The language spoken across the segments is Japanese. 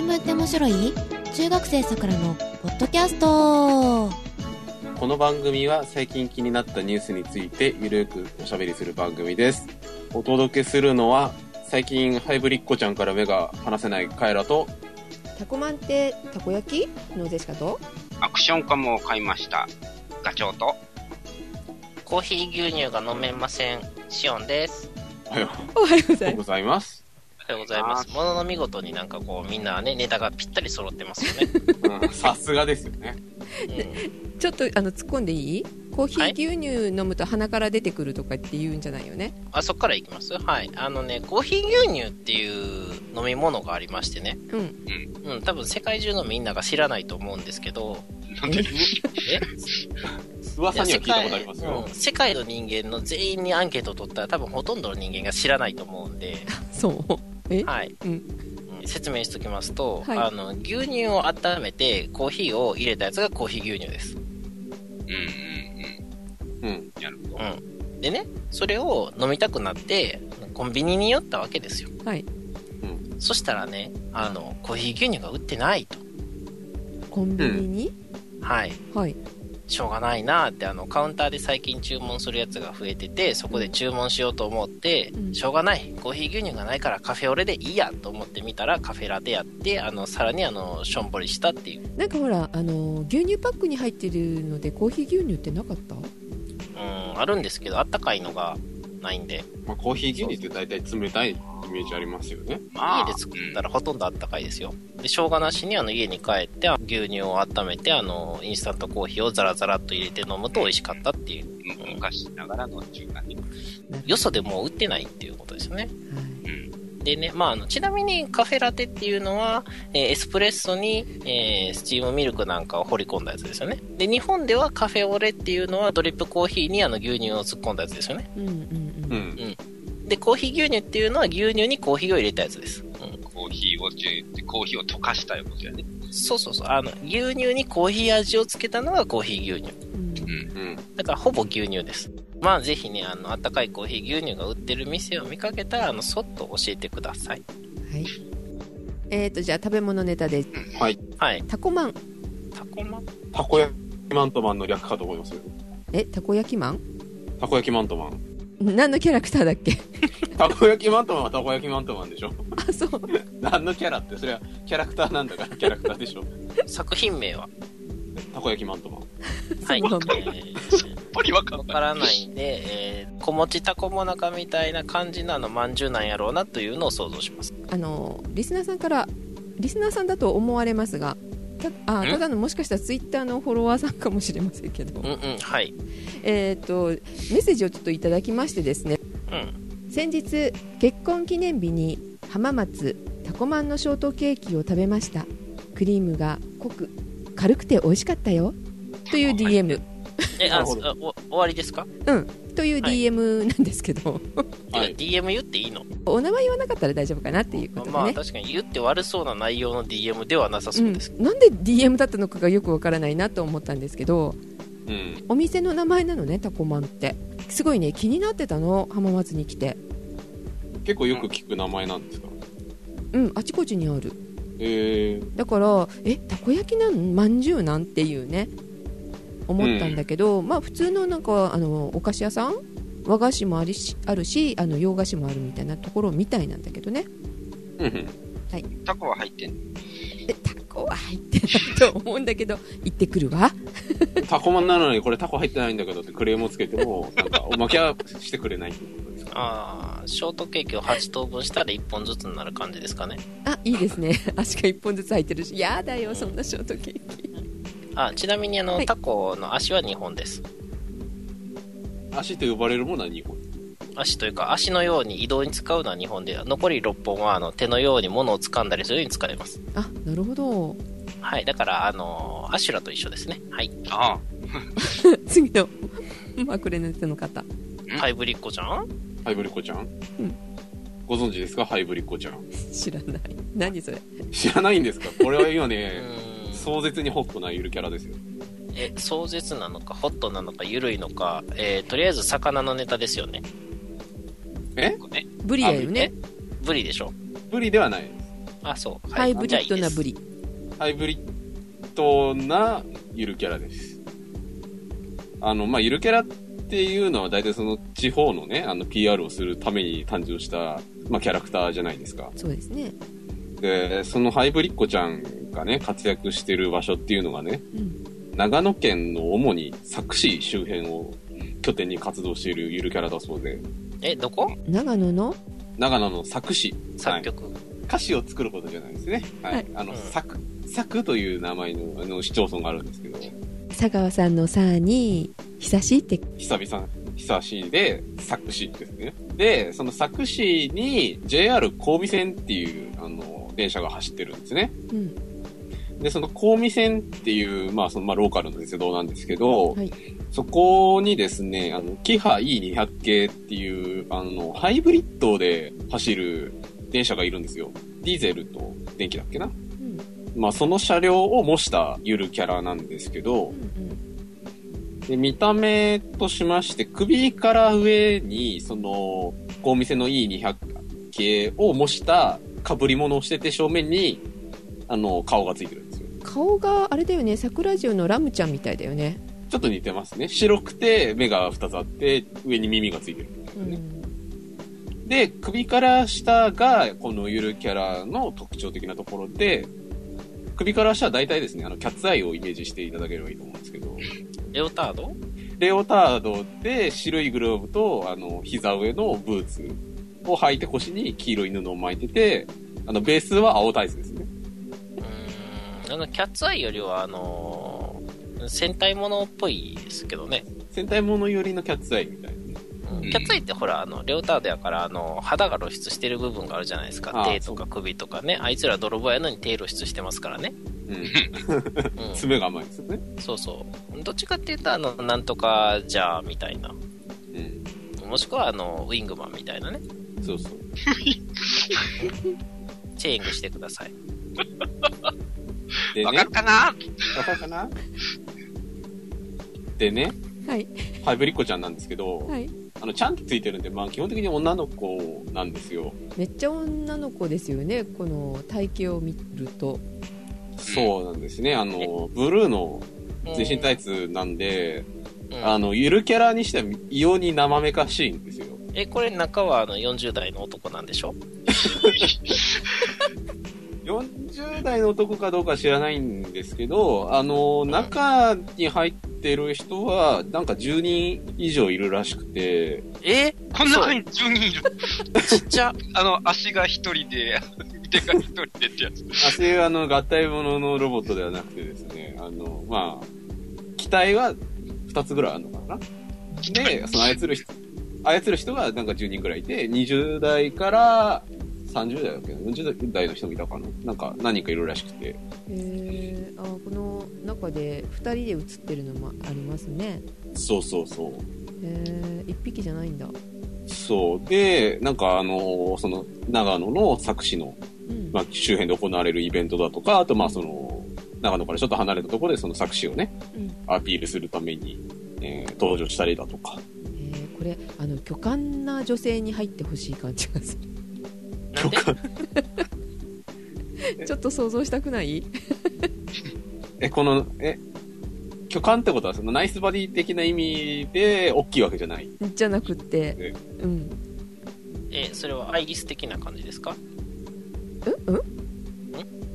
新聞って面白い？中学生さくらのポッドキャストこの番組は最近気になったニュースについてゆるくおしゃべりする番組です。お届けするのは最近ハイブリッコちゃんから目が離せないカエラとタコマンってたこ焼きのジェシカと？アクションカムを買いました。ガチョウと。コーヒー牛乳が飲めません。シオンです。おはよおはようございます。ざいます。おはようございます。ものの見事になんかこうみんなね、ネタがぴったり揃ってますよね。うんさすがですよね。うん、ちょっとあの突っ込んでいい？コーヒはいー牛乳飲むと鼻から出てくるとかって言うんじゃないよね？あ、そっからいきます？はい。あのね、コーヒー牛乳っていう飲み物がありましてね。うん。うん、多分世界中のみんなが知らないと思うんですけど、なんで？え？噂には聞いたことありますようん。世界の人間の全員にアンケートを取ったら多分ほとんどの人間が知らないと思うんで、そう。え？はい。うん。うん説明しておきますと、はいあの、牛乳を温めてコーヒーを入れたやつがコーヒー牛乳です。うんうんうん。うん。なるほど。うん。でね、それを飲みたくなって、コンビニに寄ったわけですよ。はい。そしたらね、あの、コーヒー牛乳が売ってないと。コンビニに、はい。はい。しょうがないなーって、あの、カウンターで最近注文するやつが増えてて、そこで注文しようと思って、うんしょうがない。コーヒー牛乳がないからカフェオレでいいやと思ってみたら、カフェラテやって、あの、さらにあの、しょんぼりしたっていう。なんかほら、あの、牛乳パックに入ってるのでコーヒー牛乳ってなかった？うん、あるんですけど、あったかいのがないんで、まあ、コーヒー牛乳って大体冷たいイメージありますよね。まあ、家で作ったらほとんどあったかいですよ。で、しょうがなしにあの家に帰って牛乳を温めてあのインスタントコーヒーをザラザラっと入れて飲むと美味しかったっていう。うん昔ながらの中華ね。よそでもう売ってないっていうことですよね。はい。うん。でね、まああの、ちなみにカフェラテっていうのは、えーエスプレッソに、えースチームミルクなんかを掘り込んだやつですよね。で、日本ではカフェオレっていうのはドリップコーヒーにあの牛乳を突っ込んだやつですよね。うんうんううん。ん。で、コーヒー牛乳っていうのは牛乳にコーヒーを入れたやつです。うんコーヒーを中ってコーヒーを溶かしたいうことやね。そうそうそう。あの、牛乳にコーヒー味をつけたのがコーヒー牛乳。うんうん。うん。だからほぼ牛乳です。まあぜひね、あの、あったかいコーヒー牛乳が売ってる店を見かけたら、あの、そっと教えてください。はい。えーと、じゃあ食べ物ネタで、はい。はい。タコマン。タコマたこ焼きマントマンの略かと思いますよ。え、たこ焼きマン？たこ焼きマントマン。何のキャラクターだっけ？たこ焼きマントマンはたこ焼きマントマンでしょ。あ、そう。何のキャラって、それはキャラクターなんだからキャラクターでしょ。作品名は？たこ焼きマントマン。はい。えそうなんだーやっぱりわかんない。わからないんで、えー、小餅タコモナカみたいな感じのあの、まんじゅうなんやろうなというのを想像します。あのリスナーさんからリスナーさんだと思われますがたあん？ただのもしかしたらツイッターのフォロワーさんかもしれませんけど、うんうん、はい。えー、とメッセージをちょっといただきましてですねうん。先日結婚記念日に浜松タコマンのショートケーキを食べましたクリームが濃く軽くて美味しかったよという DM、え、あ、お終わりですか、うん、というはい。DM なんですけど、はい。DM 言っていいの？お名前言わなかったら大丈夫かなっていうことでね、まあ確かに言って悪そうな内容の DM ではなさそうです。うん、なんで DM だったのかがよくわからないなと思ったんですけどうん。お店の名前なのねタコマンって。すごいね気になってたの？浜松に来て。結構よく聞く名前なんですか？うんあちこちにある。えー、だからえたこ焼きなん？まんじゅうなん？ていうね思ったんだけど、うんまあ普通のなんかあのお菓子屋さん和菓子もありしあるしあの洋菓子もあるみたいなところみたいなんだけどねうんうん。タコは入ってんタコは入ってないと思うんだけど行ってくるわタコマンなのにこれタコ入ってないんだけどってクレームをつけても、なんかおまけはしてくれないってことですかああ、ショートケーキを8等分したら1本ずつになる感じですかね。あいいですね足が1本ずつ入ってるしやだよそんなショートケーキあ、ちなみにあの、はいタコの足は2本です。足と呼ばれるものは2本。足というか、足のように移動に使うのは2本で、残り6本はあの手のように物を掴んだりするように使えます。あなるほどはい。だから、あのアシュラと一緒ですね。はい。ああ。次のマクレネテの方ハイブリッコちゃん？ハイブリッコちゃん？うんご存知ですか？ハイブリッコちゃん。知らない何それ？知らないんですか？これは今うね。壮絶にホットなゆるキャラですよ。え、壮絶なのか、ホットなのか、ゆるいのか、えー、とりあえず魚のネタですよね。え？ブリだよねブリでしょ？ブリではないです。あ、そう。ハイブリッドなブリ。リ。ハイブリッドなゆるキャラです。あの、まあ、ゆるキャラっていうのは大体その地方のね、あの PR をするために誕生した、まあ、キャラクターじゃないですか。そうですね。で、そのハイブリッコちゃんがね、活躍してる場所っていうのがね、うん。長野県の主に佐久市周辺を拠点に活動しているゆるキャラだそうで、え、どこ？長野の？長野の佐久市。作曲。歌詞を作ることじゃないですね。はい。はいあの、うん佐久、佐久という名前のあの市町村があるんですけど、佐川さんのさに、久しいって、久々、久しいで、佐久市ですね。で、その佐久市に JR 神戸線っていう、あの、電車が走ってるんですね。うん。で、その神戸線っていう、まあ、その、まあ、ローカルの鉄道なんですけど、はいそこにですね、あの、キハ E200 系っていう、あの、ハイブリッドで走る電車がいるんですよ。ディーゼルと電気だっけなうん。まあ、その車両を模したゆるキャラなんですけどう、ん。で見た目としまして、首から上に、その、こう店の E200 系を模した被り物をしてて、正面に、あの、顔がついてるんですよ。顔があれだよね桜ジオのラムちゃんみたいだよねちょっと似てますね。白くて、目が2つあって、上に耳がついてるみたいなね。うんで、首から下が、このゆるキャラの特徴的なところで、首から下は大体ですね、あの、キャッツアイをイメージしていただければいいと思うんですけど、レオタード？レオタードで白いグローブと、あの、膝上のブーツを履いて腰に黄色い布を巻いてて、あの、ベースは青タイツですね。うーん。あの、キャッツアイよりは、あのー戦隊ものっぽいですけどね。戦隊もの寄りのキャッツアイみたいなね。うんうんキャッツアイってほら、あの、レオタードやから、あの、肌が露出してる部分があるじゃないですか。ああ手とか首とかね。あいつら泥棒やのに手露出してますからね。うん。うん。爪が甘いですよね。そうそう。どっちかっていうと、あの、なんとかじゃあ、みたいな。うん。もしくは、あの、ウィングマンみたいなね。そうそう。チェーングしてください。でねわかる、かな？わかるかな？でね、はいハイブリッコちゃんなんですけど、はいあの、ちゃんとついてるんで、まあ基本的に女の子なんですよ。めっちゃ女の子ですよねこの体型を見るとそうなんですね。あの、ブルーの全身タイツなんで、うんあの、ゆるキャラにしては異様に生めかしいんですよ。え、これ中はあの40代の男なんでしょ？40代の男かどうか知らないんですけど、あの、中に入ってる人は、なんか10人以上いるらしくて、え？この中に10人いる。ちっちゃ。あの、足が1人で、腕が1人でってやつ。あそういうあの、合体もののロボットではなくてですね、あの、まあ、機体は2つぐらいあるのかな？で、その操る人、操る人がなんか10人ぐらいいて、20代から30代だっけな ?40 代の人もいたかななんか何人かいるらしくて。えー、あこの中で2人で写ってるのもありますねそうそうそう。えー、1匹じゃないんだそう。で、なんかあの、その、長野の佐久市の、うん、まあ、周辺で行われるイベントだとか、あとまあその、長野からちょっと離れたところでその佐久市をね、うんアピールするために、えー登場したりだとか。えー、これあの巨漢な女性に入ってほしい感じがすなんで？る ちょっと想像したくない？え、この、え、巨漢ってことはそのナイスバディ的な意味で大きいわけじゃない？じゃなくってえ。うん。え、それはアイリス的な感じですか？うん？うん？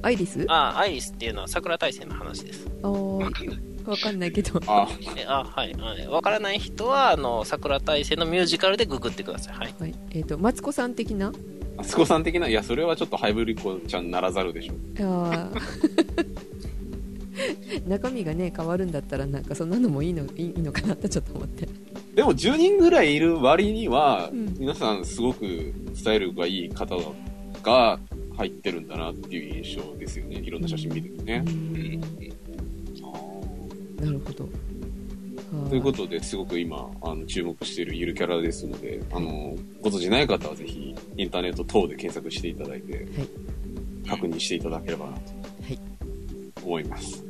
アイリス？ああ、アイリスっていうのは桜大戦の話です。あーわかんないけどあ、えあ、はい。はいわからない人は、あの、桜大戦のミュージカルでググってください。はい。はいえー、とマツコさん的な？あすこさん的な、いや、それはちょっとハイブリッコちゃんならざるでしょ。あー 中身がね変わるんだったらなんかそんなのもいいのいいのかなってちょっと思ってでも10人ぐらいいる割には、うん皆さんすごくスタイルがいい方が入ってるんだなっていう印象ですよね。いろんな写真見ててねう。んなるほどはということで、すごく今、あの、注目しているゆるキャラですので、あの、ご存知ない方はぜひ、インターネット等で検索していただいて、確認していただければなと、はい思います。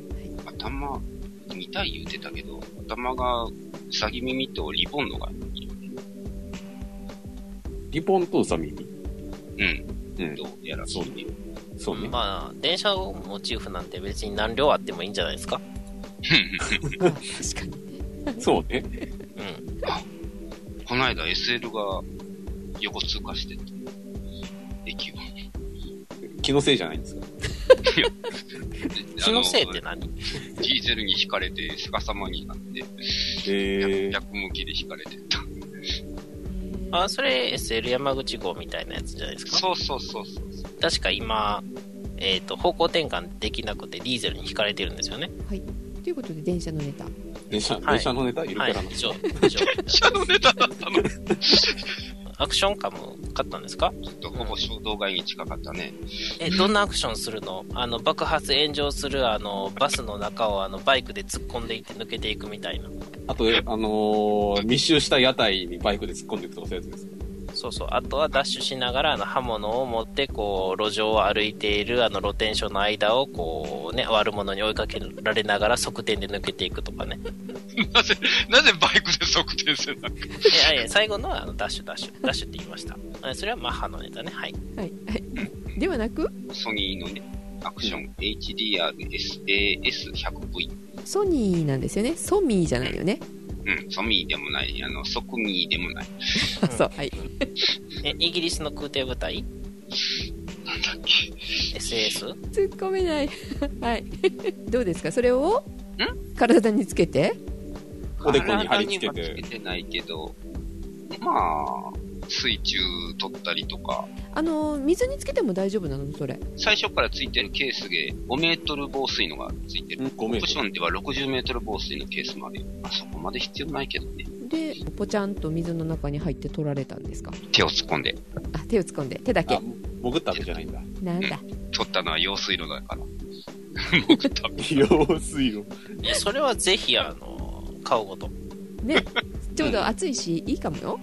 頭、見たい言うてたけど、頭が、うさぎ耳とリボンのがいる。リポンとウサ耳？うん。うん。どうやらそういいねそうね。まあ、電車をモチーフなんて別に何両あってもいいんじゃないですか？確かにそうね。うん。この間 SL が横通過してた。駅を。気のせいじゃないんですか。気のせいって何？ディーゼルに引かれて逆さまになって、えー、逆向きで引かれてた。あ、それ SL 山口号みたいなやつじゃないですか？そうそうそうそう。確か今、えっ、と、方向転換できなくてディーゼルに引かれてるんですよね。ということで電車のネタ電車、はい電車のネタはいャラの。、以上、以上。シャドウネタだったの。アクションカム買ったんですか？ちょっとほぼ衝動買いに近かったね。え、どんなアクションするの？あの、爆発炎上するあの、バスの中をあの、バイクで突っ込んでいって抜けていくみたいな。あと、あのー密集した屋台にバイクで突っ込んでいくとかそういうやつですかそうそう。あとはダッシュしながら、あの、刃物を持って、こう、路上を歩いている、あの、露天所の間を、こう、ね、悪者に追いかけられながら、側転で抜けていくとかね。なぜ、なぜバイクで側転せないやいや、最後のは、あの、ダッシュ、ダッシュ、ダッシュって言いました。あそれはマッハのネタね。はい。はいはいではなく？ソニーのね、アクション HDR-SAS100V。ソニーなんですよねソミーじゃないよねうん、ソミーでもない、あの、ソクミーでもない。あそうはい。え、イギリスの空挺部隊？なんだっけ？?SAS? 突っ込めない。はい。どうですか？それを？体につけて？おでこに貼り付けて。体にはつけてないけど、まあ、水中取ったりとか、あの水につけても大丈夫なの？それ最初からついてるケースで5メートル防水のがついてる。5メートル。オプションでは60メートル防水のケースまで。まあ、そこまで必要ないけどね。でポチャンと水の中に入って取られたんですか？手を突っ込んで。あ手を突っ込んで手だけ？あ、潜ったわけじゃないんだ。なんだ？取ったのは用水路だから。僕多分。用水路。いや、それはぜひ、あの、買うこと。ねちょうど暑いしいいかもよ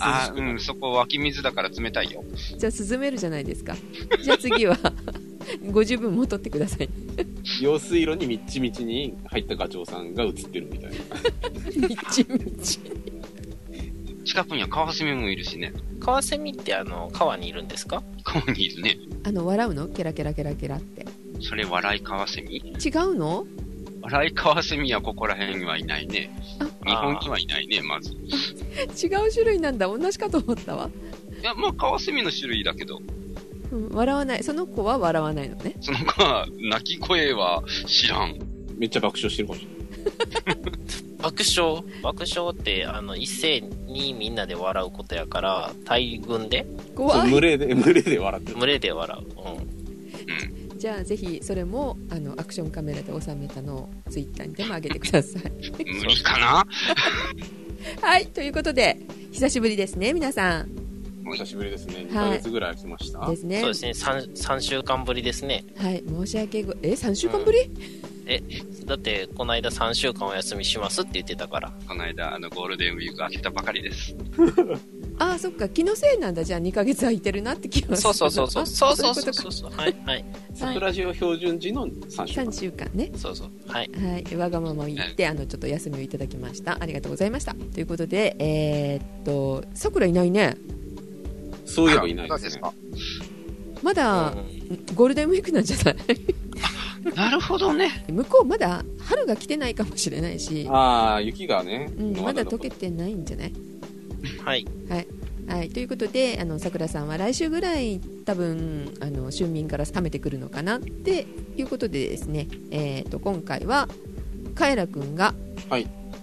あーうん、そこ湧き水だから冷たいよ。じゃあ涼めるじゃないですか。じゃあ次は ご自分も取ってください。用水路にみっちみちに入ったガチョウさんが映ってるみたいな。みちみち。近くにはカワセミもいるしね。カワセミって、あの、川にいるんですか？川にいるね。あの笑うの？ケラケラケラケラって。それ笑いカワセミ？違うの？笑いカワセミはここら辺にはいないね。日本にはいないね、まず。い違う種類なんだ同じかと思ったわ、や、まあ、カワセミの種類だけど、うん、笑わないその子は笑わないのねその子は、鳴き声は知らん。めっちゃ爆笑してるかもしれない。爆笑？爆笑って、あの、一斉にみんなで笑うことやから、大群で、怖い群れで、群れで笑ってる。群れで笑う。うん。うん。じゃあぜひそれもあのアクションカメラで収めたのをツイッターにでも上げてください無理かな？はいということで久しぶりですね皆さんお久しぶりですね。2はいヶ月ぐらい空きました。ですねそうですね、3、三週間ぶりですね。はい申し訳ごえ3週間ぶり、だって、この間3週間お休みしますって言ってたから。この間、あの、ゴールデンウィーク開けたばかりです。ああそっか気のせいなんだじゃあ2ヶ月空いてるなって気がするそうそうそうそう。あそうそうそうそうそう。はい、はい。桜ジオ標準時の3週間3。週間ねそうそう。はい。はい、わがままを言って、あのちょっと休みをいただきました。ありがとうございました。ということで、えーっと、さくらいないね。そういえばいないですね。かまだ、ゴールデンウィークなんじゃない？なるほどね。向こうまだ春が来てないかもしれないし、ああ、雪がね。うん、まだ溶けて。てないんじゃない？はい。はい、ということで、あのさくらさんは来週ぐらい、多分あの春民から冷めてくるのかなっていうことでですね、えーっと今回は、カエラくんが、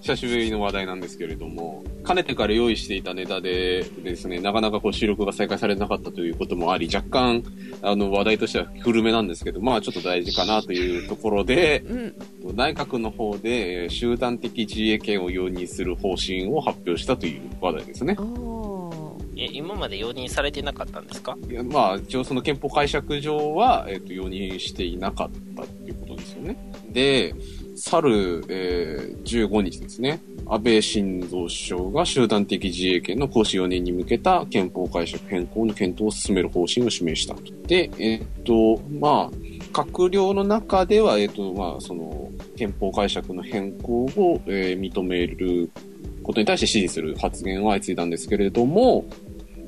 久しぶりの話題なんですけれども、かねてから用意していたネタでですね、なかなかこう収録が再開されなかったということもあり、若干、あの、話題としては古めなんですけど、まあちょっと大事かなというところで、うん、内閣の方でえー集団的自衛権を容認する方針を発表したという話題ですねえ、今まで容認されてなかったんですか？いやまあ、一応その憲法解釈上は、えっ、と、容認していなかったっていうことですよね。で、去る、えー15日ですね、安倍晋三首相が集団的自衛権の行使4年に向けた憲法解釈変更の検討を進める方針を示したと。で、えっ、と、まあ、閣僚の中では、えっ、と、まあ、その、憲法解釈の変更を、えー認めることに対して支持する発言は相次いだんですけれども、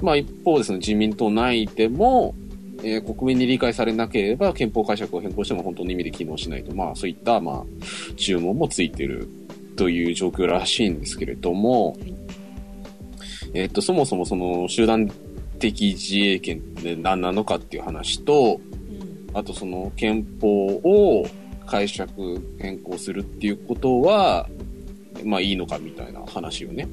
まあ一方ですね、自民党内でも、えー国民に理解されなければ憲法解釈を変更しても本当の意味で機能しないと、まあそういった、まあ、注文もついてるという状況らしいんですけれども、えっと、そもそもその集団的自衛権って何なのかっていう話と、あとその憲法を解釈変更するっていうことは、まあいいのかみたいな話をね、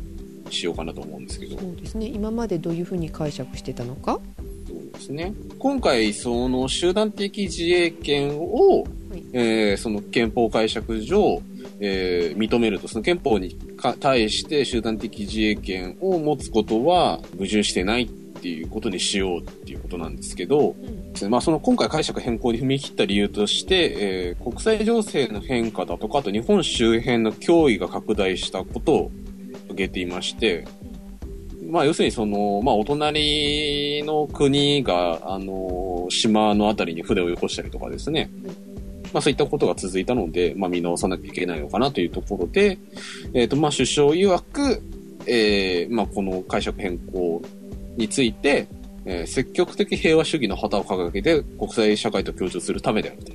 しようかなと思うんですけど。そうですね今までどういうふうに解釈してたのかそうですね。今回、その集団的自衛権を、はいえーその憲法解釈上、えー認めると、その憲法にか対して集団的自衛権を持つことは矛盾してないっていうことにしようっていうことなんですけど、ですねまあその今回解釈変更に踏み切った理由として、えー国際情勢の変化だとか、あと日本周辺の脅威が拡大したことを挙げていまして、まあ、要するにその、まあ、お隣の国が、あの、島のあたりに船をよこしたりとかですね。まあ、そういったことが続いたので、まあ、見直さなきゃいけないのかなというところで、えっ、と、まあ、首相曰く、えーまあ、この解釈変更について、えー積極的平和主義の旗を掲げて国際社会と協調するためであると。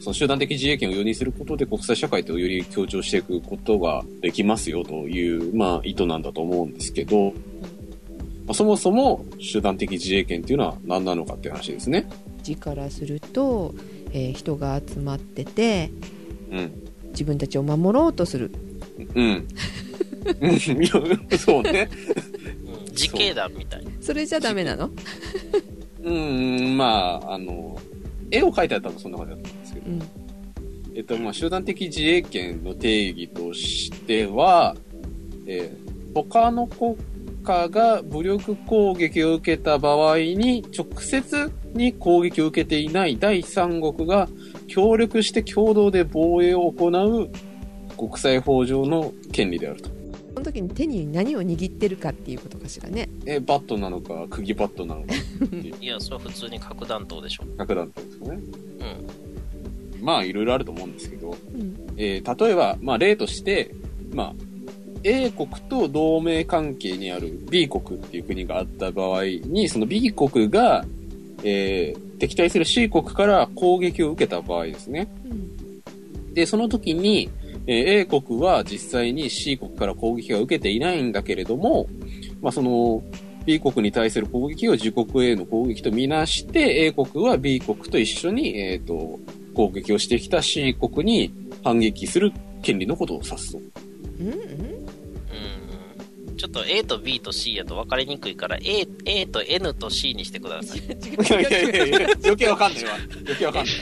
その集団的自衛権を容認することで国際社会とより協調していくことができますよという、まあ、意図なんだと思うんですけど、まあ、そもそも集団的自衛権っていうのは何なのかっていう話ですね。字からすると、えー人が集まっててうん。自分たちを守ろうとするうん。そうね。うん自警団みたい。それじゃダメなの？うん、まあ、あの、絵を描いてあったらそんな感じだったんですけど。う、ん。えっと、まあ、集団的自衛権の定義としては、えー他の国家が武力攻撃を受けた場合に直接に攻撃を受けていない第三国が協力して共同で防衛を行う国際法上の権利であると。その時に手に何を握ってるかっていうことかしらねえーバットなのか、釘バットなのか、いや、それは普通に核弾頭でしょ。核弾頭ですよね。うん。まあ、いろいろあると思うんですけど、うんえー例えば、まあ、例として、まあ、A 国と同盟関係にある B 国っていう国があった場合に、その B 国が、えー敵対する C 国から攻撃を受けた場合ですね。うんで、その時に、えー A 国は実際に C 国から攻撃が受けていないんだけれども、まあ、その B 国に対する攻撃を自国への攻撃とみなして、A 国は B 国と一緒に、えっ、と、攻撃をしてきた C 国に反撃する権利のことを指すと。うんうんうん。ちょっと A と B と C やと分かりにくいから A, A と N と C にしてください。いやいやいやいや、余計わかんないわ。余計わかんない。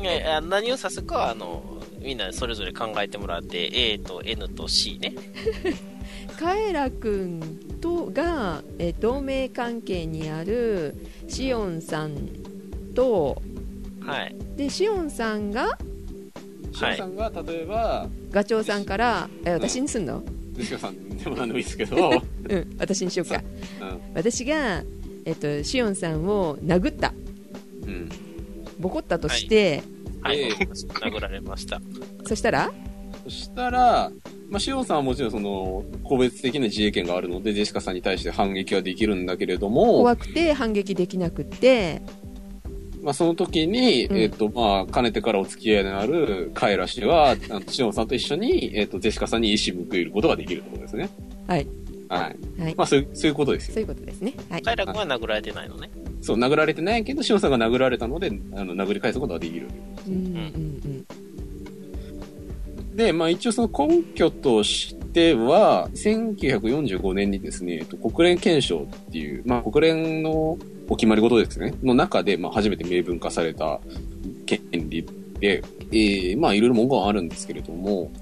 いやいや何を指すかは、あの、みんなそれぞれ考えてもらって A と N と C ね。カエラ君とが、えー同盟関係にあるシオンさんとはい。でシオンさんがシオさんが、例えば、ガチョウさんからえ私にすんの？ジェシカさんでも何でもいいですけど、うん私にしようかうん。私が、えっとシオンさんを殴ったうん。ボコったとして、はい。ええ殴られました。そしたら？そしたら、まあ、シオンさんはもちろんその、個別的な自衛権があるので、ジェシカさんに対して反撃はできるんだけれども、怖くて反撃できなくってまあ、その時に、うんえっ、と、まあ、かねてからお付き合いのあるカエラ氏は、あのシオンさんと一緒に、えっ、と、ジェシカさんに意思報いることができるってことですね。はい。はい。はいまあ、そういう、そういうことですよ。そういうことですねはいカイラ君は殴られてないのね。そう、殴られてないけど、シオンさんが殴られたので、あの、殴り返すことができる。うん。うんで、まあ一応その根拠としては、1945年にですね、えっと国連憲章っていう、まあ国連のお決まり事ですね、の中で、まあ初めて明文化された権利で、えーまあいろいろ文言はあるんですけれども、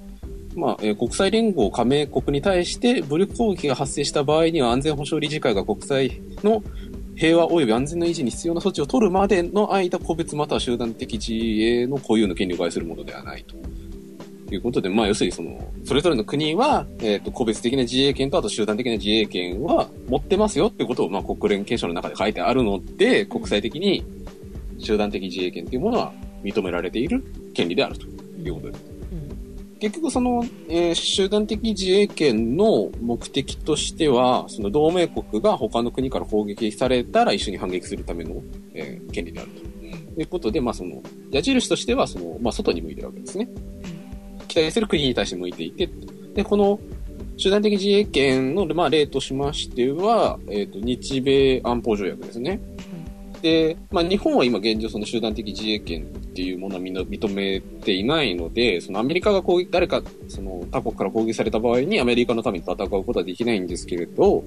まあ、えー国際連合加盟国に対して武力攻撃が発生した場合には安全保障理事会が国際の平和及び安全の維持に必要な措置を取るまでの間、個別または集団的自衛の固有の権利を害するものではないと。いうことで、まあ、要するにその、それぞれの国は、えっ、と、個別的な自衛権と、あと集団的な自衛権は持ってますよってことを、まあ、国連憲章の中で書いてあるので、国際的に集団的自衛権というものは認められている権利であるということです。結局その、えー集団的自衛権の目的としては、その同盟国が他の国から攻撃されたら一緒に反撃するためのえー権利であると。いうことで、まあその、矢印としては、その、まあ外に向いてるわけですね。期待する国に対して向いていて、で、この、集団的自衛権の、まあ、例としましては、えっ、と、日米安保条約ですね。で、まあ、日本は今現状その集団的自衛権っていうものはみんな認めていないので、そのアメリカが攻撃、誰か、その他国から攻撃された場合にアメリカのために戦うことはできないんですけれど、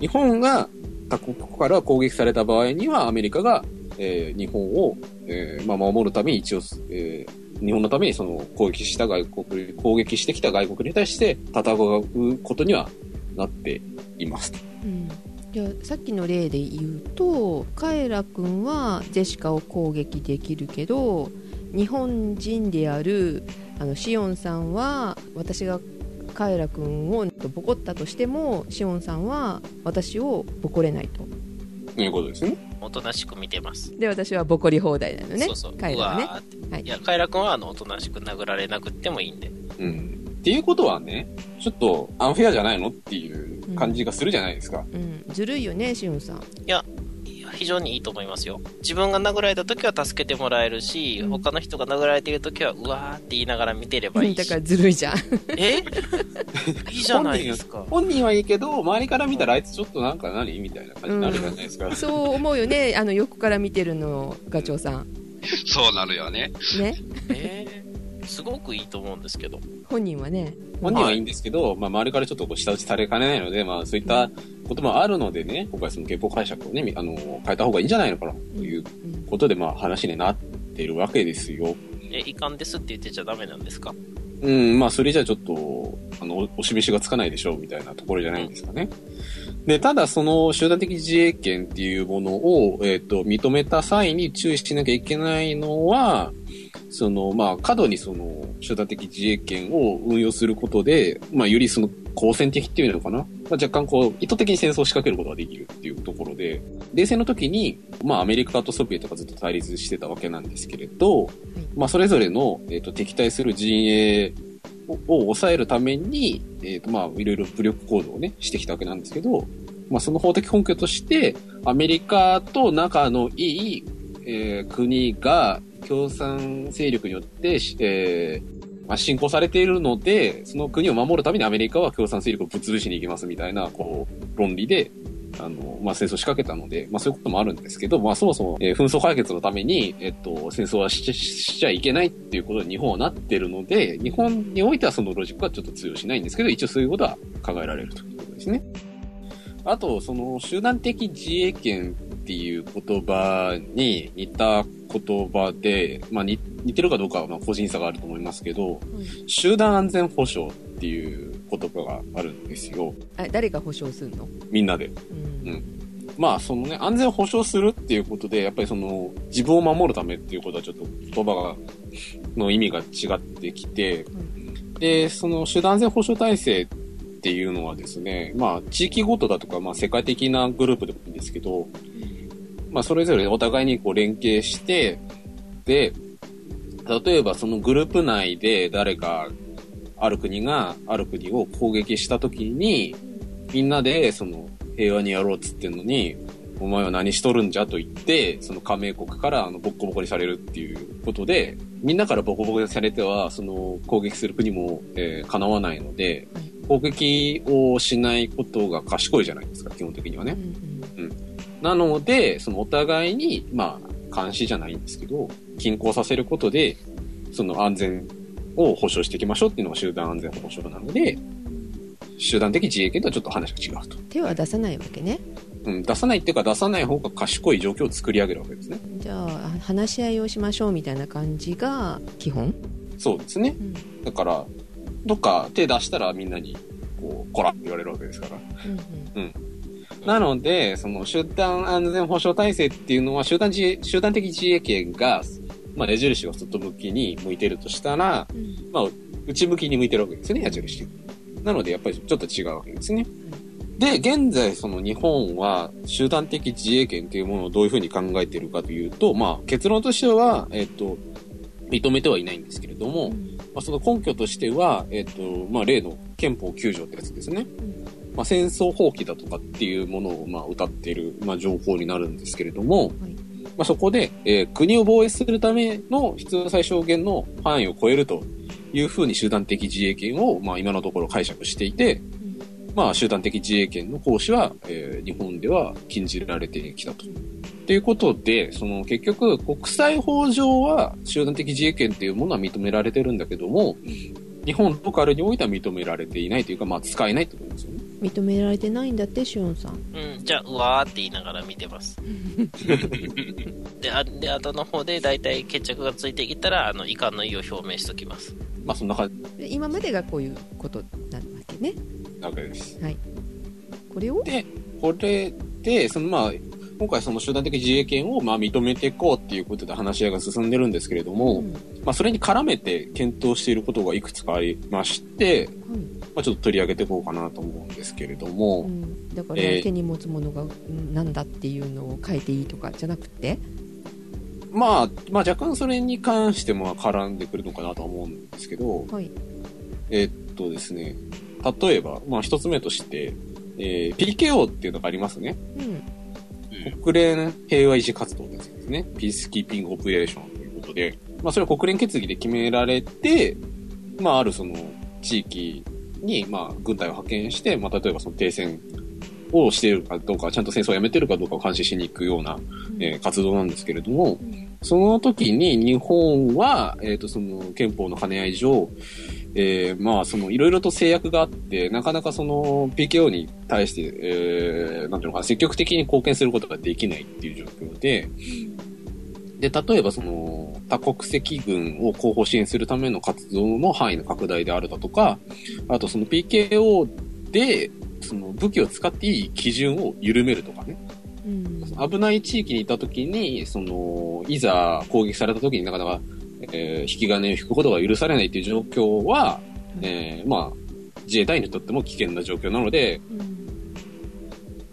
日本が他国から攻撃された場合にはアメリカが、えー日本を、えーまあ、守るために一応、えー日本のためにその攻撃した外国、攻撃してきた外国に対して戦うことにはなっています。うんじゃあさっきの例で言うとカエラ君はジェシカを攻撃できるけど日本人であるあのシオンさんは私がカエラ君をボコったとしてもシオンさんは私をボコれないとということですね。おとなしく見てます。で私はボコり放題なのねそうそう。カエラはねはいいや、カエラ君はあの、おとなしく殴られなくってもいいんで。うん。っていうことはね、ちょっとアンフェアじゃないのっていう感じがするじゃないですか。うんずるいよねシオンさんいや、非常にいいと思いますよ。自分が殴られた時は助けてもらえるし、うん他の人が殴られている時は、うわーって言いながら見てればいいし。だからずるいじゃんえ？いいじゃないですか。本人はいいけど、周りから見たらあいつちょっとなんか何みたいな感じになるじゃないですか。そう思うよねあの横から見てるのガチョウさんそうなるよね。ね？え？ーすごくいいと思うんですけど。本人はね本人はいいんですけど、まあ周りからちょっとこう下打ちされかねないので、まあそういったこともあるのでね、今回その憲法解釈をね、みあの、変えた方がいいんじゃないのかなといううんことで、まあ話になっているわけですよ。え、遺憾ですって言ってちゃダメなんですか？うん、まあ、それじゃちょっと、あの、おお示しがつかないでしょう、みたいなところじゃないんですかね。で、ただ、その、集団的自衛権っていうものを、えっ、と、認めた際に注意しなきゃいけないのは、その、まあ、過度にその、集団的自衛権を運用することで、まあ、よりその、好戦的っていうのかな、まあ、若干こう、意図的に戦争を仕掛けることができるっていうところで、冷戦の時に、まあ、アメリカとソビエトがずっと対立してたわけなんですけれど、まあ、それぞれの、えっ、と、敵対する陣営を抑えるために、えっ、と、まあ、いろいろ武力行動をね、してきたわけなんですけど、まあ、その法的根拠として、アメリカと仲のいい、えー国が共産勢力によって、えーまあ、侵攻されているので、その国を守るためにアメリカは共産勢力をぶっ潰しに行きますみたいな、こう、論理で、あの、まあ、戦争仕掛けたので、まあ、そういうこともあるんですけど、まあ、そもそも、えー紛争解決のために、えっと、戦争はしちゃしちゃいけないっていうことに日本はなってるので、日本においてはそのロジックはちょっと通用しないんですけど、一応そういうことは考えられるということですね。あと、その、集団的自衛権っていう言葉に似た言葉で、まあ似似てるかどうかはまあ個人差があると思いますけど、集団安全保障っていう言葉があるんですよ。あ誰が保証するの、みんなで。うん。うん。まあ、そのね、安全を保障するっていうことで、やっぱりその、自分を守るためっていうことはちょっと言葉が、の意味が違ってきて、で、その集団安全保障体制っていうのはですね、まあ、地域ごとだとか、まあ、世界的なグループでもいいんですけど、まあ、それぞれお互いにこう連携して、で、例えばそのグループ内で誰か、ある国がある国を攻撃したときに、みんなでその平和にやろうっつってんのに、お前は何しとるんじゃと言って、その加盟国からあのボッコボコにされるっていうことで、みんなからボコボコにされては、その攻撃する国も、えー叶わないので、攻撃をしないことが賢いじゃないですか、基本的にはね。うんなので、そのお互いに、まあ、監視じゃないんですけど、均衡させることで、その安全を保障していきましょうっていうのが集団安全保障なので、集団的自衛権とはちょっと話が違うと。手は出さないわけねうん、出さないっていうか出さない方が賢い状況を作り上げるわけですね。じゃあ話し合いをしましょうみたいな感じが基本、そうですね。うんだから、どっか手出したらみんなに、こう、こらって言われるわけですから。うんなので、その集団安全保障体制っていうのは集団自衛、集団的自衛権が、まあ、矢印が外向きに向いてるとしたら、うんまあ、内向きに向いてるわけですよね、矢印。なので、やっぱりちょっと違うわけですね。で、現在、その日本は集団的自衛権というものをどういうふうに考えているかというと、まあ、結論としては、えっと、認めてはいないんですけれども、まあ、その根拠としては、えっと、まあ、例の憲法9条ってやつですね。まあ、戦争放棄だとかっていうものを、まあ、歌っている、まあ、情報になるんですけれども、まあ、そこで、えー国を防衛するための必要最小限の範囲を超えるというふうに集団的自衛権を、まあ、今のところ解釈していて、まあ、集団的自衛権の行使は、えー日本では禁じられてきたと。ということで、その結局、国際法上は集団的自衛権っていうものは認められてるんだけども、日本ローカルにおいては認められていないというか、まあ、使えないってことですよね。認められてないんだってシオンさんうん、じゃあ、うわーって言いながら見てます。で、あで後の方で大体決着がついてきたら、あの、遺憾の意を表明しときます。まあ、そんな感じで今までがこういうことなわけねなわけです。これを？で、これで、そのまあ、今回その集団的自衛権をまあ認めていこうっていうことで話し合いが進んでるんですけれども、うんまあそれに絡めて検討していることがいくつかありまして、まあちょっと取り上げていこうかなと思うんですけれども、うん、だからえー手に持つものがうんなんだっていうのを変えていいとかじゃなくて？まあ、まあ若干それに関しても絡んでくるのかなとは思うんですけど、はい。えっとですね、例えば、まあ一つ目として、えー PKO っていうのがありますね。うん。うん。国連平和維持活動ですね。ピースキーピングオペレーションということで、まあそれは国連決議で決められて、まああるその地域にまあ軍隊を派遣して、まあ例えばその停戦をしているかどうか、ちゃんと戦争をやめてるかどうかを監視しに行くような、えー活動なんですけれども、その時に日本は、えっ、とその憲法の兼ね合い上、えーまあ、その、いろいろと制約があって、なかなかその、PKO に対して、えー、なんていうのかな、積極的に貢献することができないっていう状況で、で、例えばその、多国籍軍を後方支援するための活動の範囲の拡大であるだとか、あとその PKO で、その武器を使っていい基準を緩めるとかね。うん危ない地域にいた時に、その、いざ攻撃された時になかなか、えー引き金を引くことが許されないという状況は、えーまあ、自衛隊にとっても危険な状況なので、うん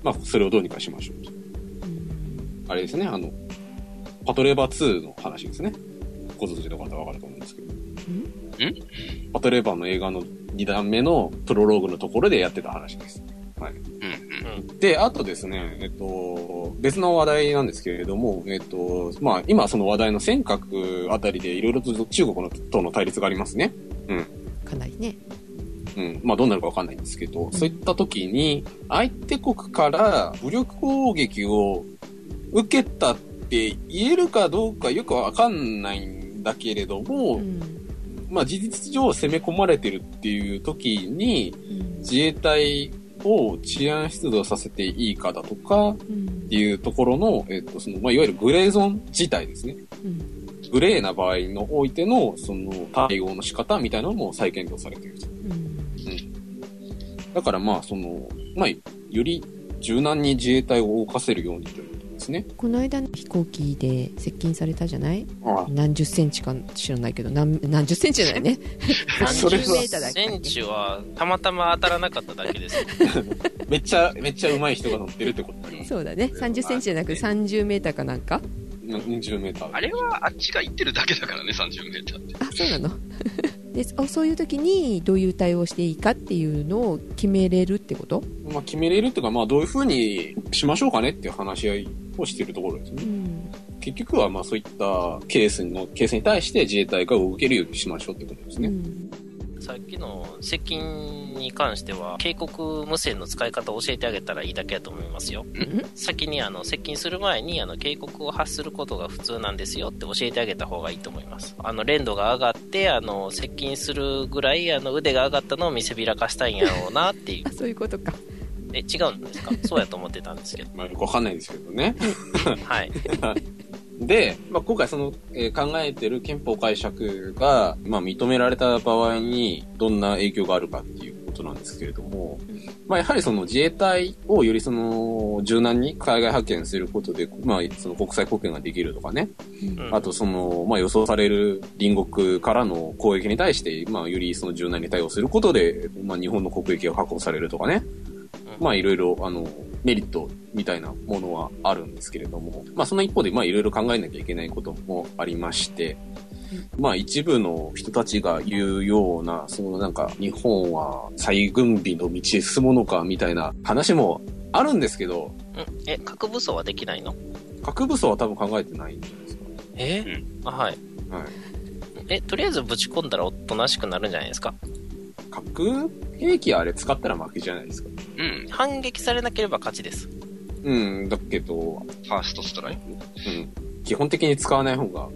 まあ、それをどうにかしましょうと。うんあれですね、あの、パトレーバー2の話ですね。ご存知の方はわかると思うんですけど。パトレーバーの映画の2段目のプロローグのところでやってた話です。はい。うんうんで、あとですね、えっと、別の話題なんですけれども、えっと、まあ、今その話題の尖閣あたりでいろいろと中国のとの対立がありますね。かなりねうん。まあ、どうなるかわかんないんですけど、そういった時に、相手国から武力攻撃を受けたって言えるかどうかよくわかんないんだけれども、うん。まあ、事実上攻め込まれてるっていう時に、うん。自衛隊を治安出動させていいかだとか、うん。っていうところの、えっと、その、まあ、いわゆるグレーゾーン自体ですね。うん。グレーな場合のおいての、その、対応の仕方みたいなのも再検討されていると。うん。だからまあ、その、まあ、より柔軟に自衛隊を動かせるようにというですね。この間の飛行機で接近されたじゃない？あ何十センチか知らないけど何何十センチじゃないねそれは30メーターだっけ？センチはたまたま当たらなかっただけ？ですよ。めっちゃ、めっちゃ上手い人が乗ってるってことになります。そうだね30センチじゃなく30メーターかなんか？20メーター。あれはあっちが行ってるだけだからね、30メーターって。あそうなの？であそういう時にどういう対応していいかっていうのを決めれるってこと、まあ、決めれるっていうか、まあ、どういうふうにしましょうかねっていう話し合いをしているところですね。うん結局は、まあ、そういったケースの、ケースに対して自衛隊が動けるようにしましょうってことですね。うんさっきの接近に関しては、警告無線の使い方を教えてあげたらいいだけだと思いますよ。ん？先にあの接近する前にあの警告を発することが普通なんですよって教えてあげた方がいいと思います。あの、連度が上がって、あの、接近するぐらいあの腕が上がったのを見せびらかしたいんやろうなっていうあ。そういうことかえ、違うんですか？そうやと思ってたんですけど。まあ、よくわかんないですけどね。はい。で、まあ、今回その、えー考えてる憲法解釈が、まあ、認められた場合にどんな影響があるかっていうことなんですけれども、まあ、やはりその自衛隊をよりその柔軟に海外派遣することで、まあ、その国際貢献ができるとかね、うん。あとその、まあ、予想される隣国からの攻撃に対して、まあ、よりその柔軟に対応することで、まあ、日本の国益が確保されるとかね、まあ、いろいろ、あの、メリットみたいなものはあるんですけれども、まあ、その一方で、まあ、いろいろ考えなきゃいけないこともありまして、まあ、一部の人たちが言うような、そのなんか、日本は再軍備の道へ進むのか、みたいな話もあるんですけど、うんえ、核武装はできないの？核武装は多分考えてないんじゃないですか。え？うんあ、はい。はい。え、とりあえずぶち込んだらおとなしくなるんじゃないですか？核兵器あれ使ったら負けじゃないですか。うん。反撃されなければ勝ちです。うん、だけど、ファーストストライク？うん。基本的に使わない方が、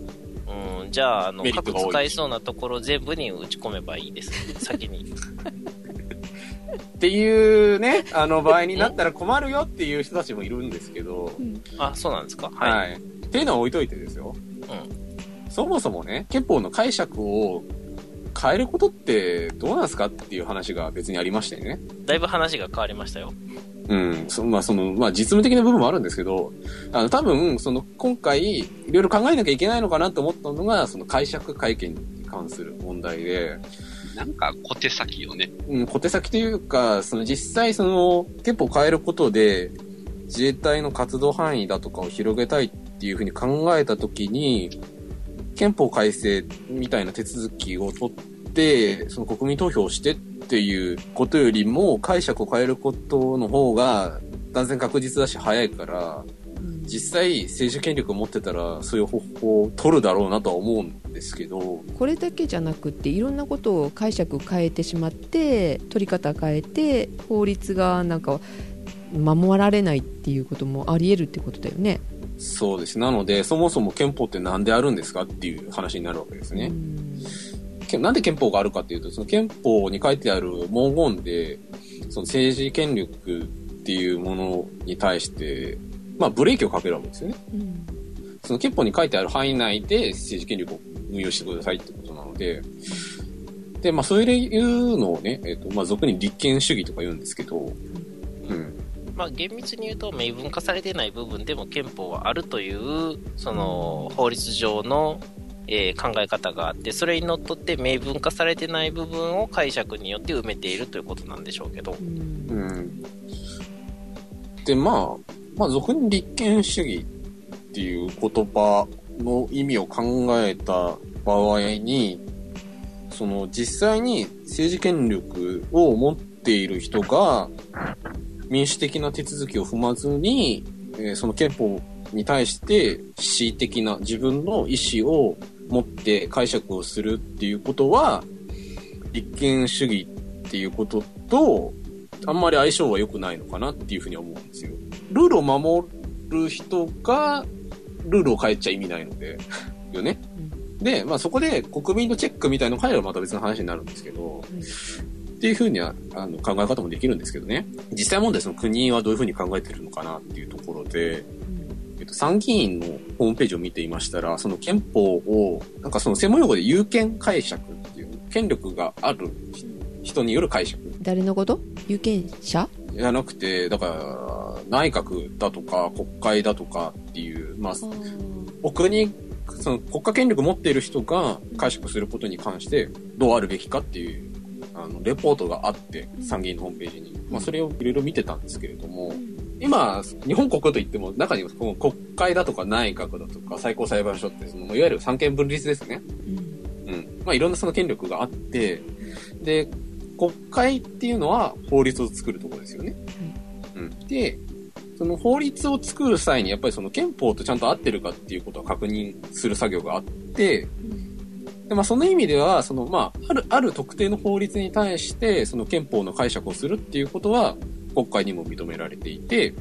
うん、じゃあ、あの、メリットが多い核使いそうなところ全部に打ち込めばいいです。先に。っていうね、あの場合になったら困るよっていう人たちもいるんですけど、あ、そうなんですか？はい。はい。っていうのは置いといてですよ。そもそもね、憲法の解釈を変えることってどうなんですかっていう話が別にありましてね。だいぶ話が変わりましたよ。うん。そまあ、その、まあ、実務的な部分もあるんですけど、あの、多分、その、今回、いろいろ考えなきゃいけないのかなと思ったのが、その解釈会見に関する問題で、なんか小手先よね。うん、小手先というか、その実際その憲法を変えることで自衛隊の活動範囲だとかを広げたいっていうふうに考えたときに、憲法改正みたいな手続きを取って、その国民投票をしてっていうことよりも解釈を変えることの方が断然確実だし早いから、実際政治権力を持ってたらそういう方法を取るだろうなとは思うんですけど、これだけじゃなくっていろんなことを解釈変えてしまって取り方変えて法律がなんか守られないっていうこともあり得るってことだよね。そうです。なので、そもそも憲法ってなんであるんですかっていう話になるわけですね。なんで憲法があるかっていうと、その憲法に書いてある文言で、その政治権力っていうものに対して、まあブレーキをかけるわけですよね。うんその憲法に書いてある範囲内で政治権力を運用してくださいってことなので、で、まあそういうのをね、えっ、と、まあ俗に立憲主義とか言うんですけど、うん。まあ、厳密に言うと明文化されてない部分でも憲法はあるというその法律上の、えー考え方があってそれにのっとって明文化されてない部分を解釈によって埋めているということなんでしょうけどうん。で、まあ、まあ、俗に立憲主義っていう言葉の意味を考えた場合に、その実際に政治権力を持っている人が民主的な手続きを踏まずに、えーその憲法に対して恣意的な自分の意思を持って解釈をするっていうことは、立憲主義っていうことと、あんまり相性は良くないのかなっていうふうに思うんですよ。ルールを守る人が、ルールを変えちゃ意味ないので、よね。で、まあそこで国民のチェックみたいのが入ればまた別の話になるんですけど、っていうふうにはあの考え方もできるんですけどね。実際問題その国はどういうふうに考えてるのかなっていうところで、えっと、参議院のホームページを見ていましたら、その憲法を、なんかその専門用語で有権解釈っていう、権力がある人による解釈。誰のこと？有権者？じゃなくて、だから、内閣だとか国会だとかっていう、まあ、お国、その国家権力持っている人が解釈することに関してどうあるべきかっていう、あの、レポートがあって、参議院のホームページに。まあ、それをいろいろ見てたんですけれども、今、日本国といっても、中にはこの国会だとか内閣だとか最高裁判所って、その、いわゆる三権分立ですね。うん。まあ、いろんなその権力があって、で、国会っていうのは法律を作るところですよね。うん。で、その法律を作る際に、やっぱりその憲法とちゃんと合ってるかっていうことを確認する作業があって、で、まあ、その意味では、その、まあ、ある、ある特定の法律に対して、その憲法の解釈をするっていうことは、国会にも認められていて、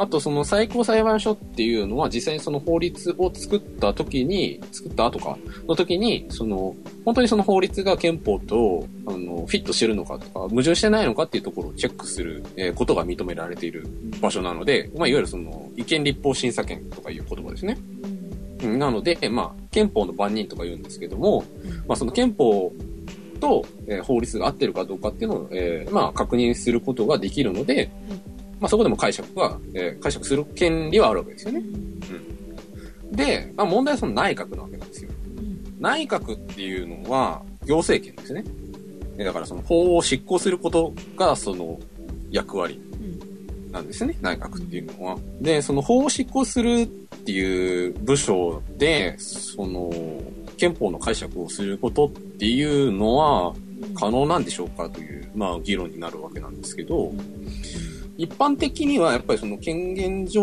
あとその最高裁判所っていうのは実際にその法律を作った時に、作った後か、の時に、その、本当にその法律が憲法と、あの、フィットしてるのかとか、矛盾してないのかっていうところをチェックする、ことが認められている場所なので、まあ、いわゆるその、違憲立法審査権とかいう言葉ですね。うんなので、まあ、憲法の番人とか言うんですけども、まあ、その憲法と、えー法律が合ってるかどうかっていうのを、えーまあ、確認することができるので、まあ、そこでも解釈が、えー解釈する権利はあるわけですよね。うん。で、まあ、問題はその内閣なわけなんですよ。内閣っていうのは、行政権ですね。でだからその法を執行することがその役割なんですね、内閣っていうのは。で、その法を執行するっていう部署で、その、憲法の解釈をすることっていうのは可能なんでしょうかという、まあ議論になるわけなんですけど、一般的にはやっぱりその権限上、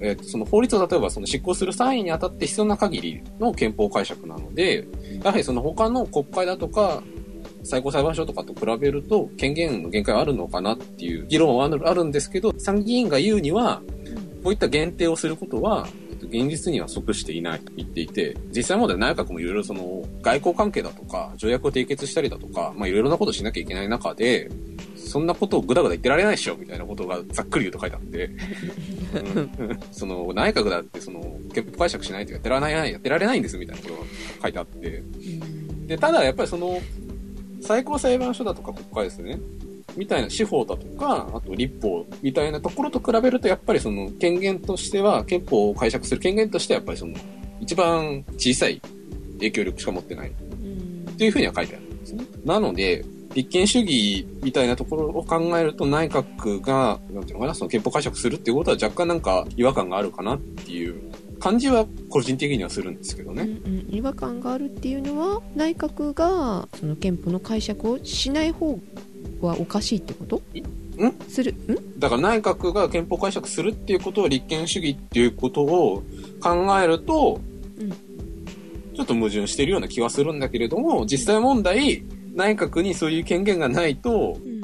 えーその法律を例えばその執行する際にあたって必要な限りの憲法解釈なので、やはりその他の国会だとか、最高裁判所とかと比べると権限の限界はあるのかなっていう議論はあるんですけど、参議院が言うには、こういった限定をすることは、と現実には即していないと言っていて、実際問題内閣もいろいろその外交関係だとか、条約を締結したりだとか、まあいろいろなことしなきゃいけない中で、そんなことをぐだぐだ言ってられないでしょみたいなことがざっくり言うと書いてあって、うんその内閣だってその憲法解釈しないとやってられない、やってられないんですみたいなことが書いてあって、で、ただやっぱりその、最高裁判所だとか国会ですね。みたいな司法だとか、あと立法みたいなところと比べると、やっぱりその権限としては、憲法を解釈する権限としては、やっぱりその、一番小さい影響力しか持ってないっていうふうには書いてあるんですね。なので、立憲主義みたいなところを考えると内閣が、なんていうのかな、その憲法解釈するっていうことは若干なんか違和感があるかなっていう感じは個人的にはするんですけどうんね。うん違和感があるっていうのは内閣がその憲法の解釈をしない方はおかしいってこと？ん？する？ん？だから内閣が憲法解釈するっていうことを立憲主義っていうことを考えると、うん。ちょっと矛盾してるような気はするんだけれども、実際問題、内閣にそういう権限がないと、うん。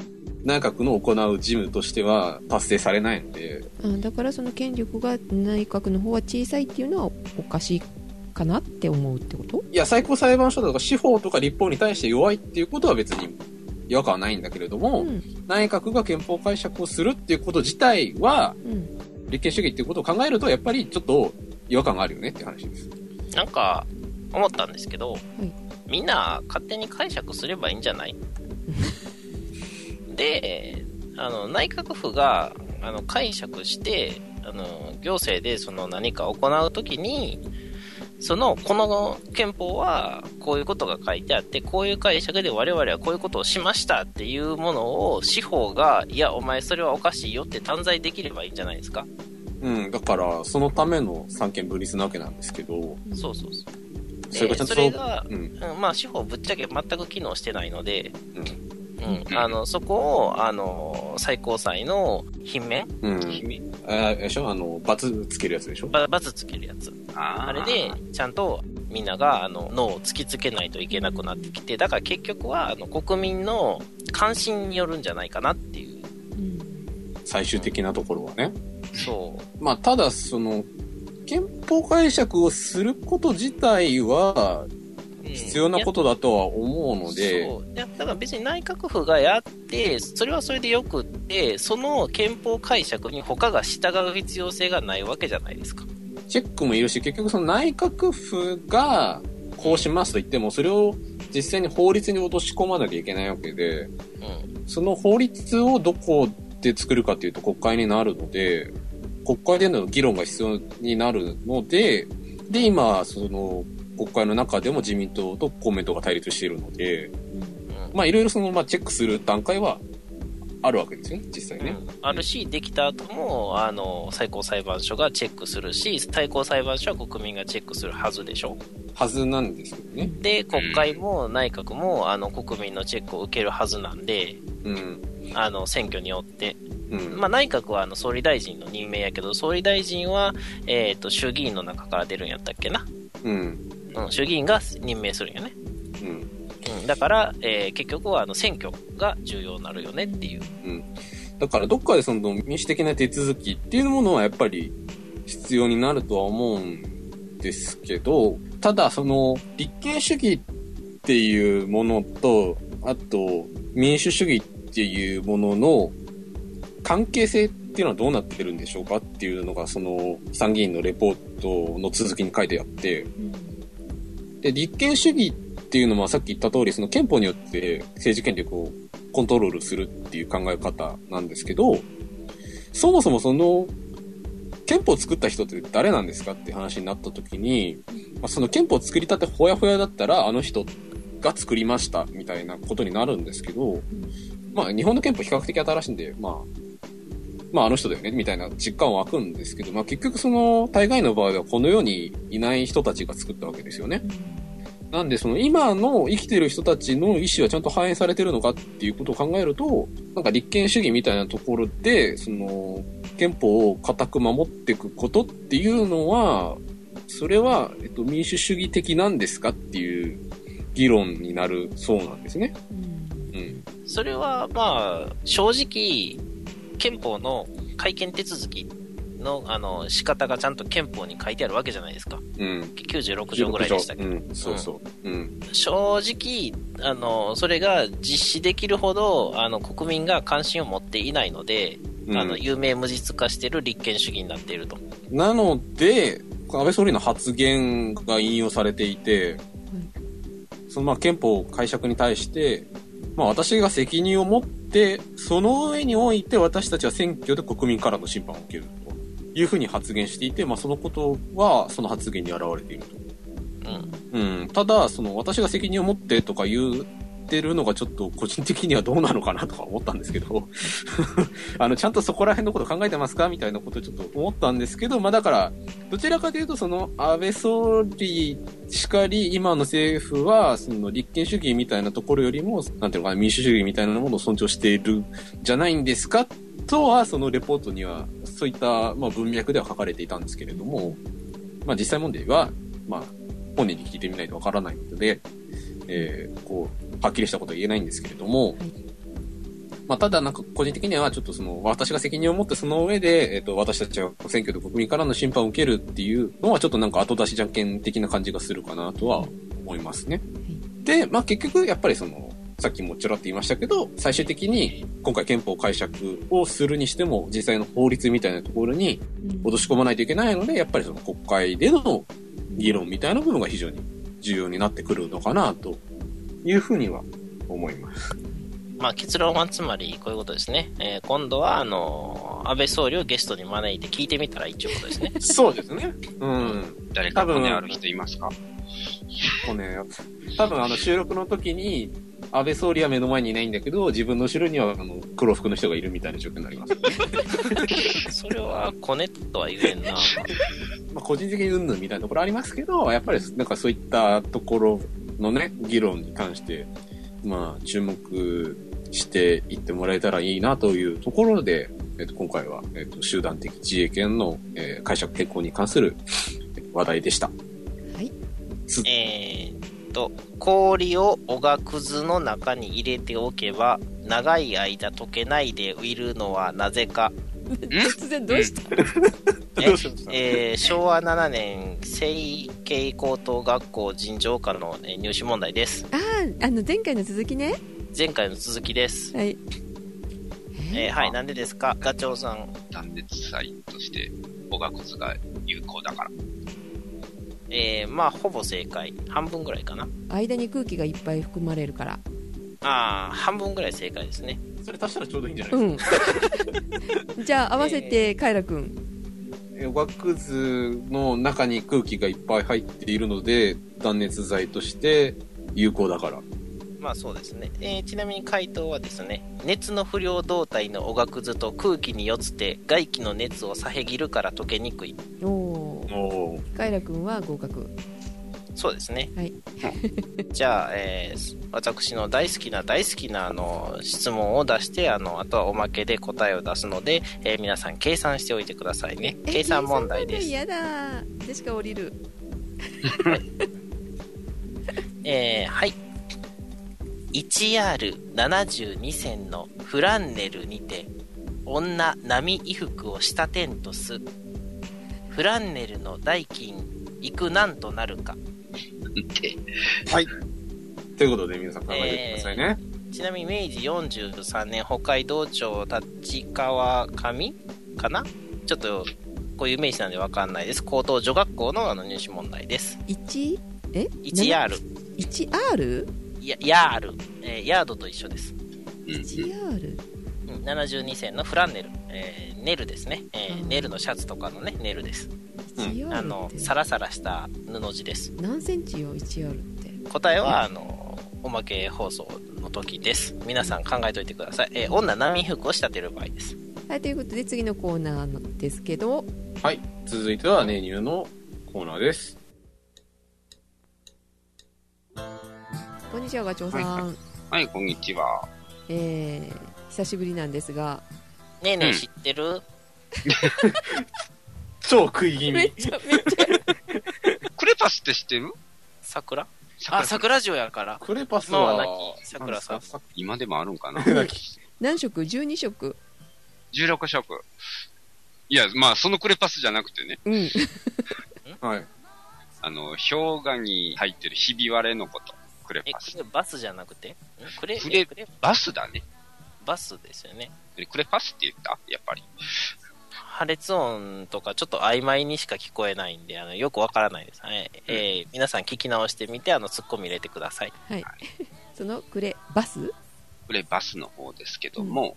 内閣の行う事務としては達成されないので、あだからその権力が内閣の方は小さいっていうのはおかしいかなって思うってこと？いや、最高裁判所だとか司法とか立法に対して弱いっていうことは別に違和感はないんだけれども、うん。内閣が憲法解釈をするっていうこと自体は、うん。立憲主義っていうことを考えると、やっぱりちょっと違和感があるよねっていう話です。なんか、思ったんですけど、い。みんな勝手に解釈すればいいんじゃない？で、あの、内閣府が、あの、解釈して、あの、行政でその何か行うときに、その、この憲法は、こういうことが書いてあって、こういう解釈で我々はこういうことをしましたっていうものを、司法が、いや、お前それはおかしいよって断罪できればいいんじゃないですか。うん、だから、そのための三権分立なわけなんですけど、そうそうそう。それがうん、まあ、司法ぶっちゃけ全く機能してないので、うん、うん、あの、そこを、あの、最高裁の品面うん。君あれでしょ？あの、バツつけるやつでしょ？ば罰つけるやつ。あーあれで、ちゃんとみんなが、あの、脳を突きつけないといけなくなってきて、だから結局は、あの、国民の関心によるんじゃないかなっていう。うん最終的なところはね。そう。まあ、ただ、その、憲法解釈をすること自体は必要なことだとは思うので、そういやだから別に内閣府がやって、それはそれでよくって、その憲法解釈に他が従う必要性がないわけじゃないですか。チェックもいるし、結局その内閣府がこうしますと言っても、それを実際に法律に落とし込まなきゃいけないわけで、うん。その法律をどこで作るかっていうと国会になるので、国会での議論が必要になるので、で、今、その、国会の中でも自民党と公明党が対立しているので、うんまあ、いろいろその、まあ、チェックする段階はあるわけですよね、実際ね。うんあるし、できた後も、あの、最高裁判所がチェックするし、最高裁判所は国民がチェックするはずでしょ。はずなんですけどね。で、国会も内閣も、あの、国民のチェックを受けるはずなんで、うん。あの、選挙によって。うん。まあ、内閣はあの、総理大臣の任命やけど、総理大臣は、えっ、と、衆議院の中から出るんやったっけな。うん。うん、衆議院が任命するんよね。うん。うん、だから、えー結局はあの選挙が重要になるよねっていう。うん。だから、どっかでその民主的な手続きっていうものはやっぱり必要になるとは思うんですけど、ただ、その、立憲主義っていうものと、あと、民主主義っていうものの関係性っていうのはどうなってるんでしょうかっていうのが、その、参議院のレポートの続きに書いてあって、で、立憲主義っていうのはさっき言った通り、その憲法によって政治権力をコントロールするっていう考え方なんですけど、そもそもその、憲法を作った人って誰なんですかって話になった時に、まあ、その憲法を作りたてほやほやだったら、あの人が作りましたみたいなことになるんですけど、まあ日本の憲法比較的新しいんで、まあ、まああの人だよねみたいな実感は湧くんですけど、まあ結局その大概の場合はこの世にいない人たちが作ったわけですよね。なんで、その今の生きてる人たちの意思はちゃんと反映されてるのかっていうことを考えると、なんか立憲主義みたいなところで、その、憲法を固く守っていくことっていうのは、それは、えっと、民主主義的なんですかっていう議論になるそうなんですね。うんうん。それは、まあ、正直、憲法の改憲手続きの、あの、仕方がちゃんと憲法に書いてあるわけじゃないですか。うん。96条ぐらいでしたけど。うん、そうそう。うん。正直、あの、それが実施できるほど、あの、国民が関心を持っていないので、うんあの、有名無実化してる立憲主義になっていると。なので、安倍総理の発言が引用されていて、そのまあ憲法解釈に対して、まあ私が責任を持って、その上において私たちは選挙で国民からの審判を受けるというふうに発言していて、まあそのことはその発言に現れていると。うん。うん。ただ、その私が責任を持ってとか言ってるのがちょっと個人的にはどうなのかなとか思ったんですけど、あの、ちゃんとそこら辺のこと考えてますかみたいなことをちょっと思ったんですけど、まあだから、どちらかというとその安倍総理しかり、今の政府は、その立憲主義みたいなところよりも、なんていうのかな、民主主義みたいなものを尊重しているじゃないんですかとは、そのレポートには、そういった、まあ、文脈では書かれていたんですけれども、まあ実際問題は、まあ、本人に聞いてみないとわからないので、えーこう、はっきりしたことは言えないんですけれども、まあ、ただなんか個人的にはちょっとその、私が責任を持ってその上で、えっ、と、私たちは選挙で国民からの審判を受けるっていうのはちょっとなんか後出しじゃんけん的な感じがするかなとは思いますね。で、まあ、結局やっぱりその、さっきもちょらっと言いましたけど、最終的に今回憲法解釈をするにしても、実際の法律みたいなところに落とし込まないといけないので、やっぱりその国会での議論みたいな部分が非常に重要になってくるのかなというふうには思います。まあ、結論はつまりこういうことですね。えー今度は、あの、安倍総理をゲストに招いて聞いてみたらいいということですね。そうですね。うん。誰か骨ある人いますか？こうね、多分あの収録の時に、安倍総理は目の前にいないんだけど、自分の後ろにはあの黒服の人がいるみたいな状況になります。それはコネとは言えんな。まあ個人的にうんぬんみたいなところありますけど、やっぱりなんかそういったところのね、議論に関して、まあ注目していってもらえたらいいなというところで、えっと、今回は、えっと、集団的自衛権の、えー解釈変更に関する話題でした。はいえーっと、氷をおがくずの中に入れておけば、長い間溶けないでいるのはなぜか。突然どうした？え どうしました？えー昭和7年、成形高等学校尋常科のえー入試問題です。あああの前回の続きね前回の続きです。はいえーはい、なんでですか？ガチョウさん。断熱材として、おがくずが有効だから。えーまあ、ほぼ正解。半分ぐらいかな。間に空気がいっぱい含まれるからああ、半分ぐらい正解ですね。それ足したらちょうどいいんじゃないですか？うん じゃあ合わせてカイラくんえおがくずの中に空気がいっぱい入っているので、断熱材として有効だから。まあそうですね。えーちなみに回答はですね、熱の不良動態のおがくずと空気によって外気の熱を遮るから溶けにくい。おおカイラくんは合格そうですね。はい じゃあ、えー私の大好きな大好きなあの質問を出して、あの、あとはおまけで答えを出すので、えー皆さん計算しておいてくださいね。え計算問題です。嫌だでしか降りる えーはい。1R72 線のフランネルにて、女波衣服をした点とす。フランネルの代金、いくなんとなるか。で、はい。ということで皆さん考えてくださいね。ちなみに明治43年北海道庁立川上？かな？ちょっと、こういう名詞なんでわかんないです。高等女学校のあの入試問題です。1え？1R。1R? やヤール、えーヤードと一緒です。うん、1R? うん72線のフランネル、えーネルですね、えーうん。ネルのシャツとかのねネルです、1R あのサラサラした布地です。何センチよ 1R って？答えはあのおまけ放送の時です。皆さん考えておいてください、えー女波服を仕立てる場合です。はいということで次のコーナーですけど。はい。続いては、ネニューのコーナーです。こんにちはガチョウさん、はい。はい、こんにちは。えー、久しぶりなんですがねえねえ、うん知ってる？超食い気めっ味。ちゃめっちゃクレパスって知ってる？桜？桜あ、桜城やから。クレパス今はは亡、き桜さん何ですか？今でもあるんかな？亡き何色？12色 ?16 色。いや、まあ、そのクレパスじゃなくてね、うん はい。あの、氷河に入ってるひび割れのこと。クレえ、パスこ。れバスじゃなくて？ん？クレ、クレえクレバスだね。バスですよね。えクレパスって言った？やっぱり。破裂音とかちょっと曖昧にしか聞こえないんで、あの、よくわからないです。はい。えー皆さん聞き直してみて、あの、ツッコミ入れてください。はいそのクレバス？クレバスの方ですけども、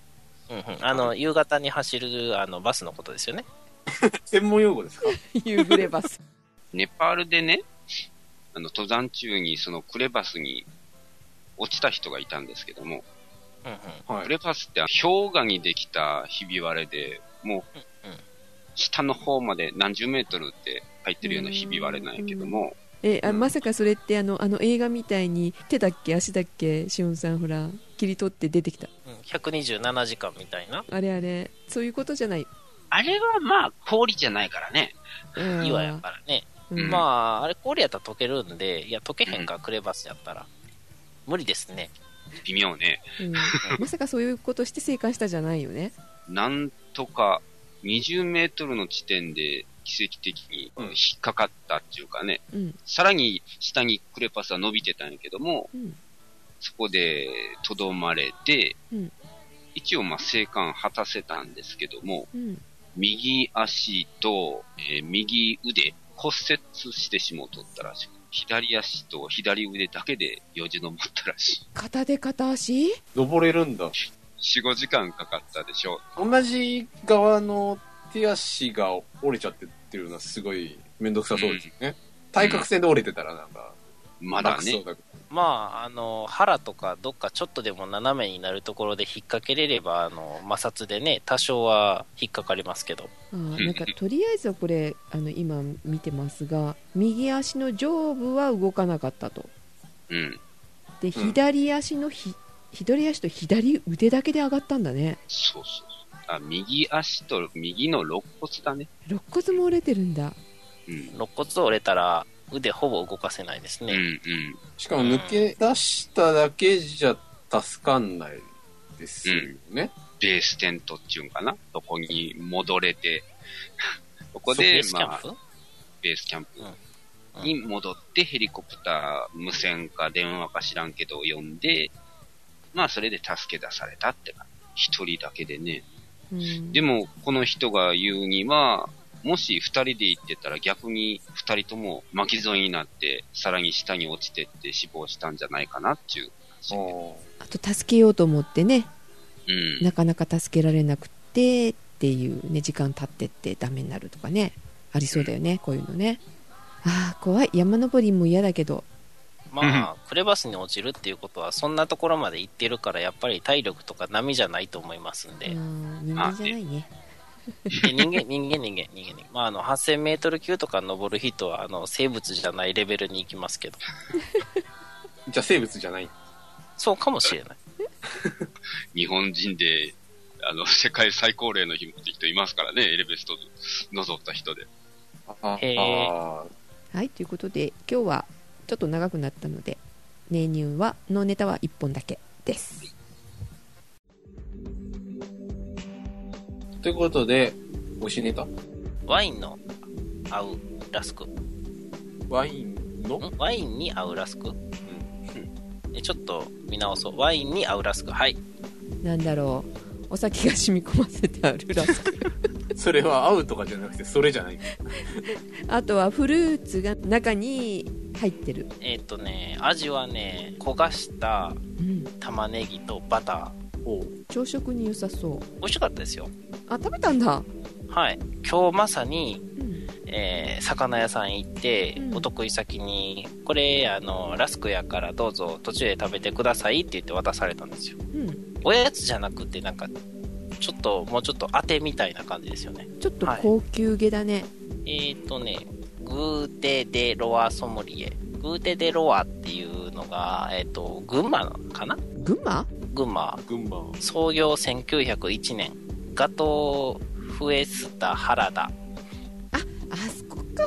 うんうん。あの、夕方に走る、あの、バスのことですよね。専門用語ですか？夕暮れバスネパールでね、あの、登山中にそのクレバスに落ちた人がいたんですけども、うんうん。はい。クレバスって氷河にできたひび割れで、もう下の方まで何十メートルって入ってるようなひび割れなんやけども、えあうんまさかそれってあのあの映画みたいに手だっけ足だっけしおんさんほら切り取って出てきた？うん127時間みたいな。あれあれそういうことじゃない？あれはまあ氷じゃないからね。うん岩やからね。うんまあ、あれ氷やったら溶けるんで、いや、溶けへんか、クレバスやったら。無理ですね。微妙ね。うん。まさかそういうことして生還したじゃないよね。なんとか20メートルの地点で奇跡的にうん。引っかかったっていうかね、うん。さらに下にクレパスは伸びてたんやけども、うん。そこでとどまれて、うん。一応まあ生還果たせたんですけども、うん。右足と、えー右腕骨折してしもうとったらしく、左足と左腕だけでよじ登ったらしい。片手片足？登れるんだ。4、5時間かかったでしょう。同じ側の手足が折れちゃってっていうのはすごいめんどくさそうですよね。対角線で折れてたらなんか、まだね。まあ、あの、腹とかどっかちょっとでも斜めになるところで引っ掛けれれば、あの、摩擦でね、多少は引っかかりますけど。あーなんかとりあえずはこれあの今見てますが右足の上部は動かなかったとうん。で左足のひ、左足と左腕だけで上がったんだねそうそうそう。あ、右足と右の肋骨だね。肋骨も折れてるんだうん。肋骨折れたら、腕ほぼ動かせないですうん、ね。うん。しかも抜け出しただけじゃ助かんないですよね。ベーステントっていうんかな？そこに戻れて、そこでベー、スキャまあ、ンプ、ベースキャンプ。うん。に戻ってヘリコプター、無線か電話か知らんけど呼んで、まあそれで助け出されたってか、一人だけでね。うん。でも、この人が言うには、もし二人で行ってたら逆に二人とも巻き添えになって、さらに下に落ちてって死亡したんじゃないかなっていう。あと助けようと思ってね。うん。なかなか助けられなくてっていうね時間経ってってダメになるとかね。ありそうだよね、こういうのね。ああ怖い。山登りも嫌だけど。まあ、クレバスに落ちるっていうことは、そんなところまで行ってるから、やっぱり体力とか波じゃないと思いますんで。うん人間じゃないね。で人間、人間、人間、人間、人間。まあ、あの、8000メートル級とか登る人は、あの、生物じゃないレベルに行きますけど。じゃあ生物じゃない？そうかもしれない。日本人で、あの、世界最高齢の人いますからね、エレベスト覗った人で。はいということで今日はちょっと長くなったのでネニューはのネタは1本だけですということで、美味しいネタワインの合うラスク。んワインの？ワインに合うラスク、えちょっと見直そう。ワインに合うラスク。はい。なんだろうお酒が染み込ませてあるラスク それは合うとかじゃなくて、それじゃない。あとはフルーツが中に入ってる、えっ、とね、味はね、焦がしたうん、玉ねぎとバタおう朝食に良さそうー。美味しかったですよ。あ食べたんだ、はい。今日まさに、うん、えー魚屋さん行って、うんお得意先に、これ、あの、ラスクやからどうぞ途中で食べてくださいって言って渡されたんですよ。うん、おやつじゃなくて、なんか、ちょっと、もうちょっと当てみたいな感じですよね。ちょっと高級げだね、えっ、ー、とね、グーテ・デ・ロワ・ソムリエ。グーテ・デ・ロワっていうのが、えっ、と、群馬かな？群馬？群馬。群馬。創業1901年。ガトーフエスタ原田あそこか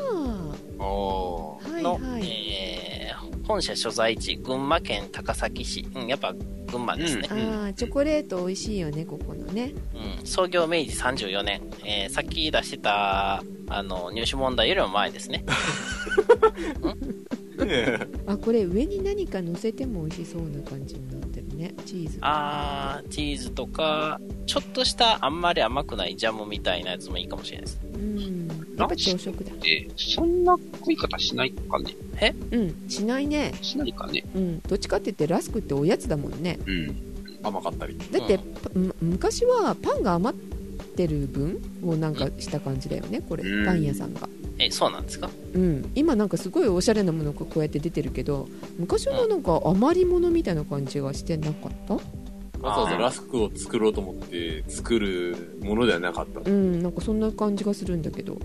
おはいの、はい、えー本社所在地、群馬県高崎市。うん、やっぱ群馬ですね。ああチョコレート美味しいよねここのねうん、創業明治34年。えーさっき出してた、あの、入手問題よりも前ですね。あこれ上に何か乗せても美味しそうな感じになってるね。チーズあー、チーズとか、ちょっとしたあんまり甘くないジャムみたいなやつもいいかもしれないです。うん。やっぱ朝食だ。で、そんな食い方しないかね。うん。しないね。しないかね。うん。どっちかって言ってラスクっておやつだもんね。うん。甘かったり。だって、うん。昔はパンが余ってる分をなんかした感じだよねこれ。うん。パン屋さんがえ、そうなんですか？うん。今なんかすごいおしゃれなものがこうやって出てるけど昔はなんか余り物みたいな感じがしてなかった？わざわざあーラスクを作ろうと思って作るものではなかった。うん。なんかそんな感じがするんだけど。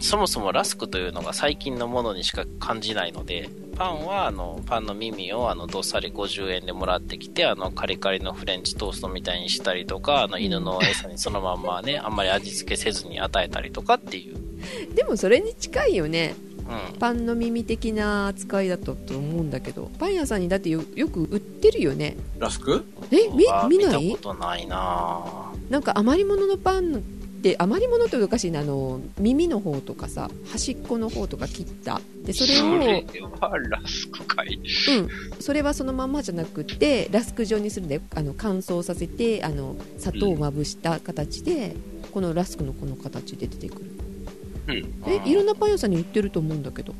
そもそもラスクというのが最近のものにしか感じないので、パンはあのパンの耳をあのどっさり50円でもらってきて、あのカリカリのフレンチトーストみたいにしたりとか、あの犬の餌にそのまんまね、あんまり味付けせずに与えたりとかっていう。でもそれに近いよね。うん。パンの耳的な扱いだったと思うんだけど。パン屋さんにだってよよく売ってるよね。ラスク？えみあ見ない？見たことないな。ぁなんか余り物のパンって余り物っておかしいなあの耳の方とかさ端っこの方とか切った。でそれをそれはラスクかい。うん、それはそのまんまじゃなくてラスク状にするんであの乾燥させてあの砂糖をまぶした形で、このラスクのこの形で出てくるうん。えいろんなパン屋さんに売ってると思うんだけど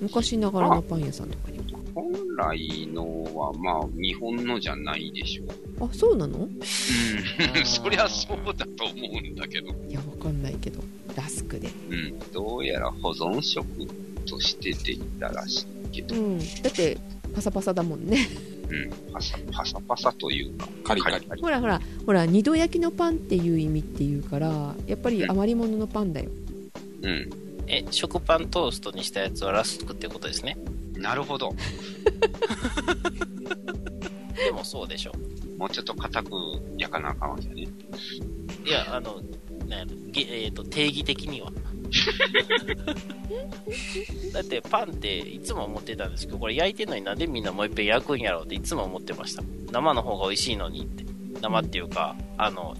昔ながらのパン屋さんとかに本来のは、まあ、日本のじゃないでしょう。あそうなの？うん。そりゃそうだと思うんだけど。いやわかんないけどラスクでうん。どうやら保存食としてできたらしいけどう、んだってパサパサだもんねうん。パサパサパサというか、カリカリ。ほらほらほら二度焼きのパンっていう意味っていうからやっぱり余り物のパンだようん。え、食パントーストにしたやつはラスクってことですね。なるほど。でもそうでしょ。もうちょっと硬く焼かなあかんわけね。いや、あの、ね、げえーと、定義的には。だってパンっていつも思ってたんですけど、これ焼いてんのになんでみんなもう一遍焼くんやろうっていつも思ってました。生の方が美味しいのにって。生っていうか、あの、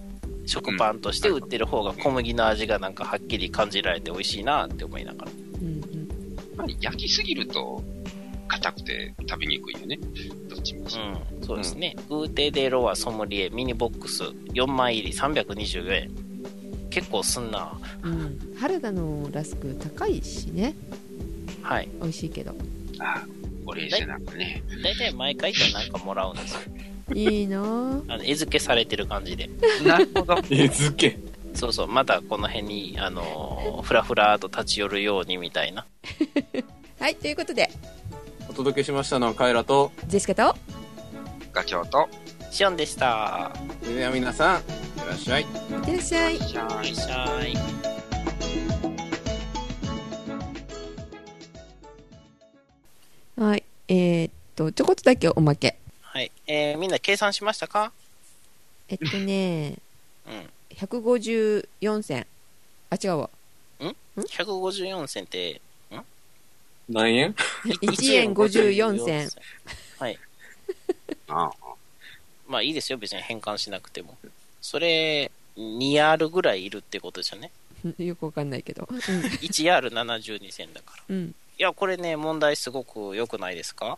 食パンとして売ってる方が小麦の味がなんかはっきり感じられて美味しいなって思いながら。うんうんまあ、焼きすぎると、硬くて食べにくいよね。どっちも。うん、そうですね。グーテデロワソムリエミニボックス4枚入り324円。結構すんな。うん原田のラスク高いしねはい。美味しいけどああ、お礼じゃなくね。大体毎回となんかもらうんですよ。いいなぁあの、餌付けされてる感じで。なるほど。え、漬け？そうそう、またこの辺に、あのーふらふらと立ち寄るようにみたいな。はいということでお届けしましたのはカエラと、ジェシカとガチョウと、シオンでした。それでは皆さん、いってらっしゃい。いってらっしゃいいらっしゃい。はいえーっとちょこっとだけおまけはい。えー、みんな計算しましたか？えっとねうん。154銭あ違うわ154銭って、何円？1円54銭。はい。ああ、まあいいですよ、別に変換しなくても。それ、2ヤールぐらいいるってことですよね？よくわかんないけど 1ヤール72銭だから。うん、うん、いや、これね、問題すごく良くないですか？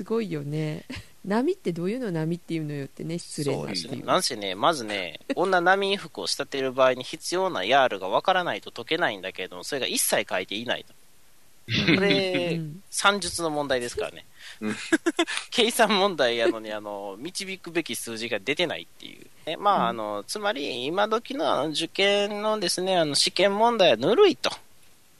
すごいよね 波ってどういうの波っていうのよってね失礼そうですね。なっていうなんせね、まずね、女波服を仕立てる場合に必要なヤールがわからないと解けないんだけれども、それが一切書いていないと。こうれ、ん算術の問題ですからねうん。計算問題やのに、あの、導くべき数字が出てないっていう。えまあ、あの、つまり、今時のあの受験のですね、あの、試験問題はぬるいと。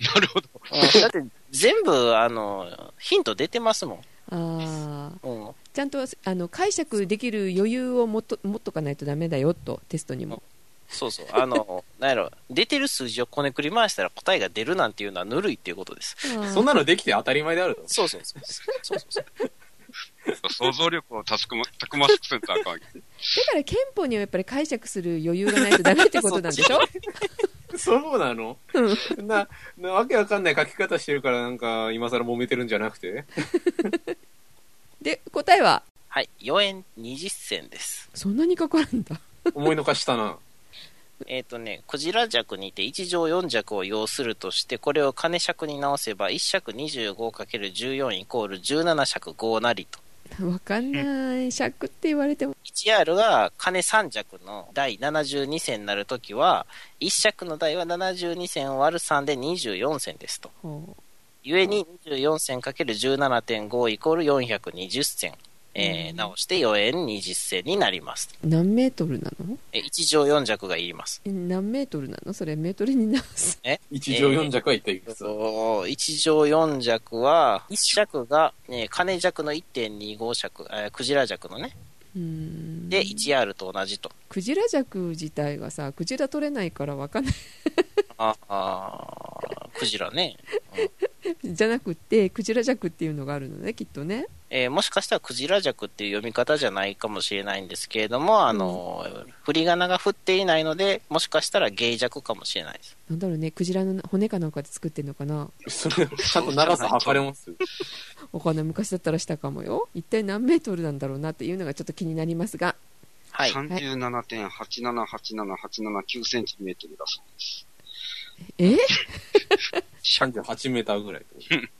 なるほど。うんだって、全部、あの、ヒント出てますもん。あーうん。ちゃんとあの解釈できる余裕をもっと持っとかないとダメだよとテストにもそうそう。あの、なんやろ、出てる数字をこねくり回したら答えが出るなんていうのはぬるいっていうことです。そんなのできて当たり前であると。そうそうそう。そうそうそう。想像力をたくまたくましくせんとあかん。だから憲法にはやっぱり解釈する余裕がないとダメってことなんでしょ？そうなの？な、な、わけわかんない書き方してるからなんか今更揉めてるんじゃなくて？で答えは？はい。4円20銭です。そんなにかかるんだ思いのかしたな。えっ、とね、クジラ尺にて1乗4尺を要するとして、これを金尺に直せば、1尺 25×14 イコール17尺5なりと。わかんない尺って言われても 1R が金3尺の台72銭になるときは、1尺の台は72銭割る3で24銭ですと。ほゆえに24銭 ×17.5 イコール420銭。えーうん直して4円20銭になります。う何メートルなの？え1乗4尺がいります。え何メートルなの？それメートルに直す 一乗四尺は一体いくつ？だそう1乗4尺は、1尺が、ね、金尺の1.25尺、えークジラ尺のね。うーんで、1R と同じと。クジラ尺自体がさクジラ取れないからわかんないああー、クジラね。じゃなくってクジラ尺っていうのがあるのねきっとね。えーもしかしたらクジラ尺っていう読み方じゃないかもしれないんですけれども、あの、振り仮名が振っていないので、もしかしたら芸尺かもしれないです。なんだろうねクジラの骨かなんかで作ってんのかな？それ、ちゃんと長さ測れます？わかんない昔だったらしたかもよ。一体何メートルなんだろうなっていうのがちょっと気になりますが。はい。37.87879センチメートルだそうです。え？38メーターぐらい。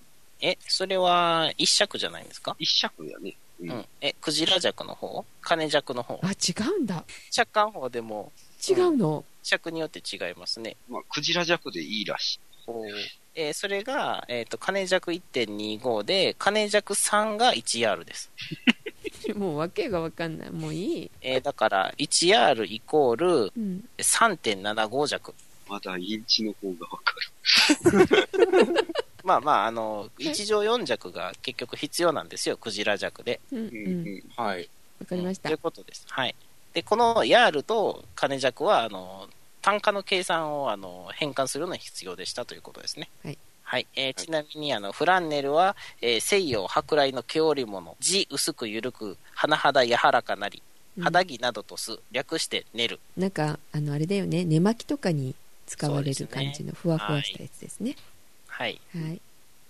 え、それは一尺じゃないんですか？一尺やね。ううん。え、クジラ尺の方？金尺の方？あ違うんだ尺間法でも違うの、尺によって違いますね。まあ、クジラ弱でいいらしい。えーそれが、えっ、と、金弱1.25で、金弱3が 1R です。もう訳がわかんないもういい、えーだから、1R イコールうん、3.75弱。まだインチの方がわかる。まあまあ、あの、1乗4弱が結局必要なんですよ、クジラ弱で。うんううんうんん。はい。わかりましたということです。はい。で、このヤールと金弱は、あの、単価の計算を、あの、変換するのに必要でしたということですね。はい。はい。えーちなみに、あの、フランネルは、えー西洋舶来の毛織物、地薄く緩く、甚だ柔らかなり、うん肌着などとす、略して練る。なんかあのあれだよね寝巻きとかに使われる感じのふわふわしたやつですねはい。はい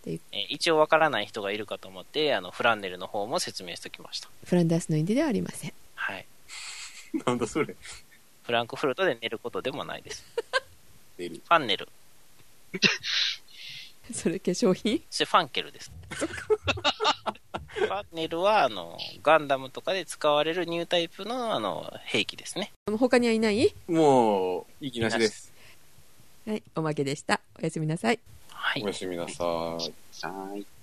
えー一応わからない人がいるかと思って、あの、フランネルの方も説明しておきました。フランダースのインデではありませんはい。なんだそれ。フランクフルトで寝ることでもないです。寝る。ファンネル。それ化粧品？それファンケルです。ファンネルは、あの、ガンダムとかで使われるニュータイプの、あの、兵器ですね。他にはいない？もう、息なしです。はいおまけでしたおやすみなさいはいお。やすみなさい。はーい。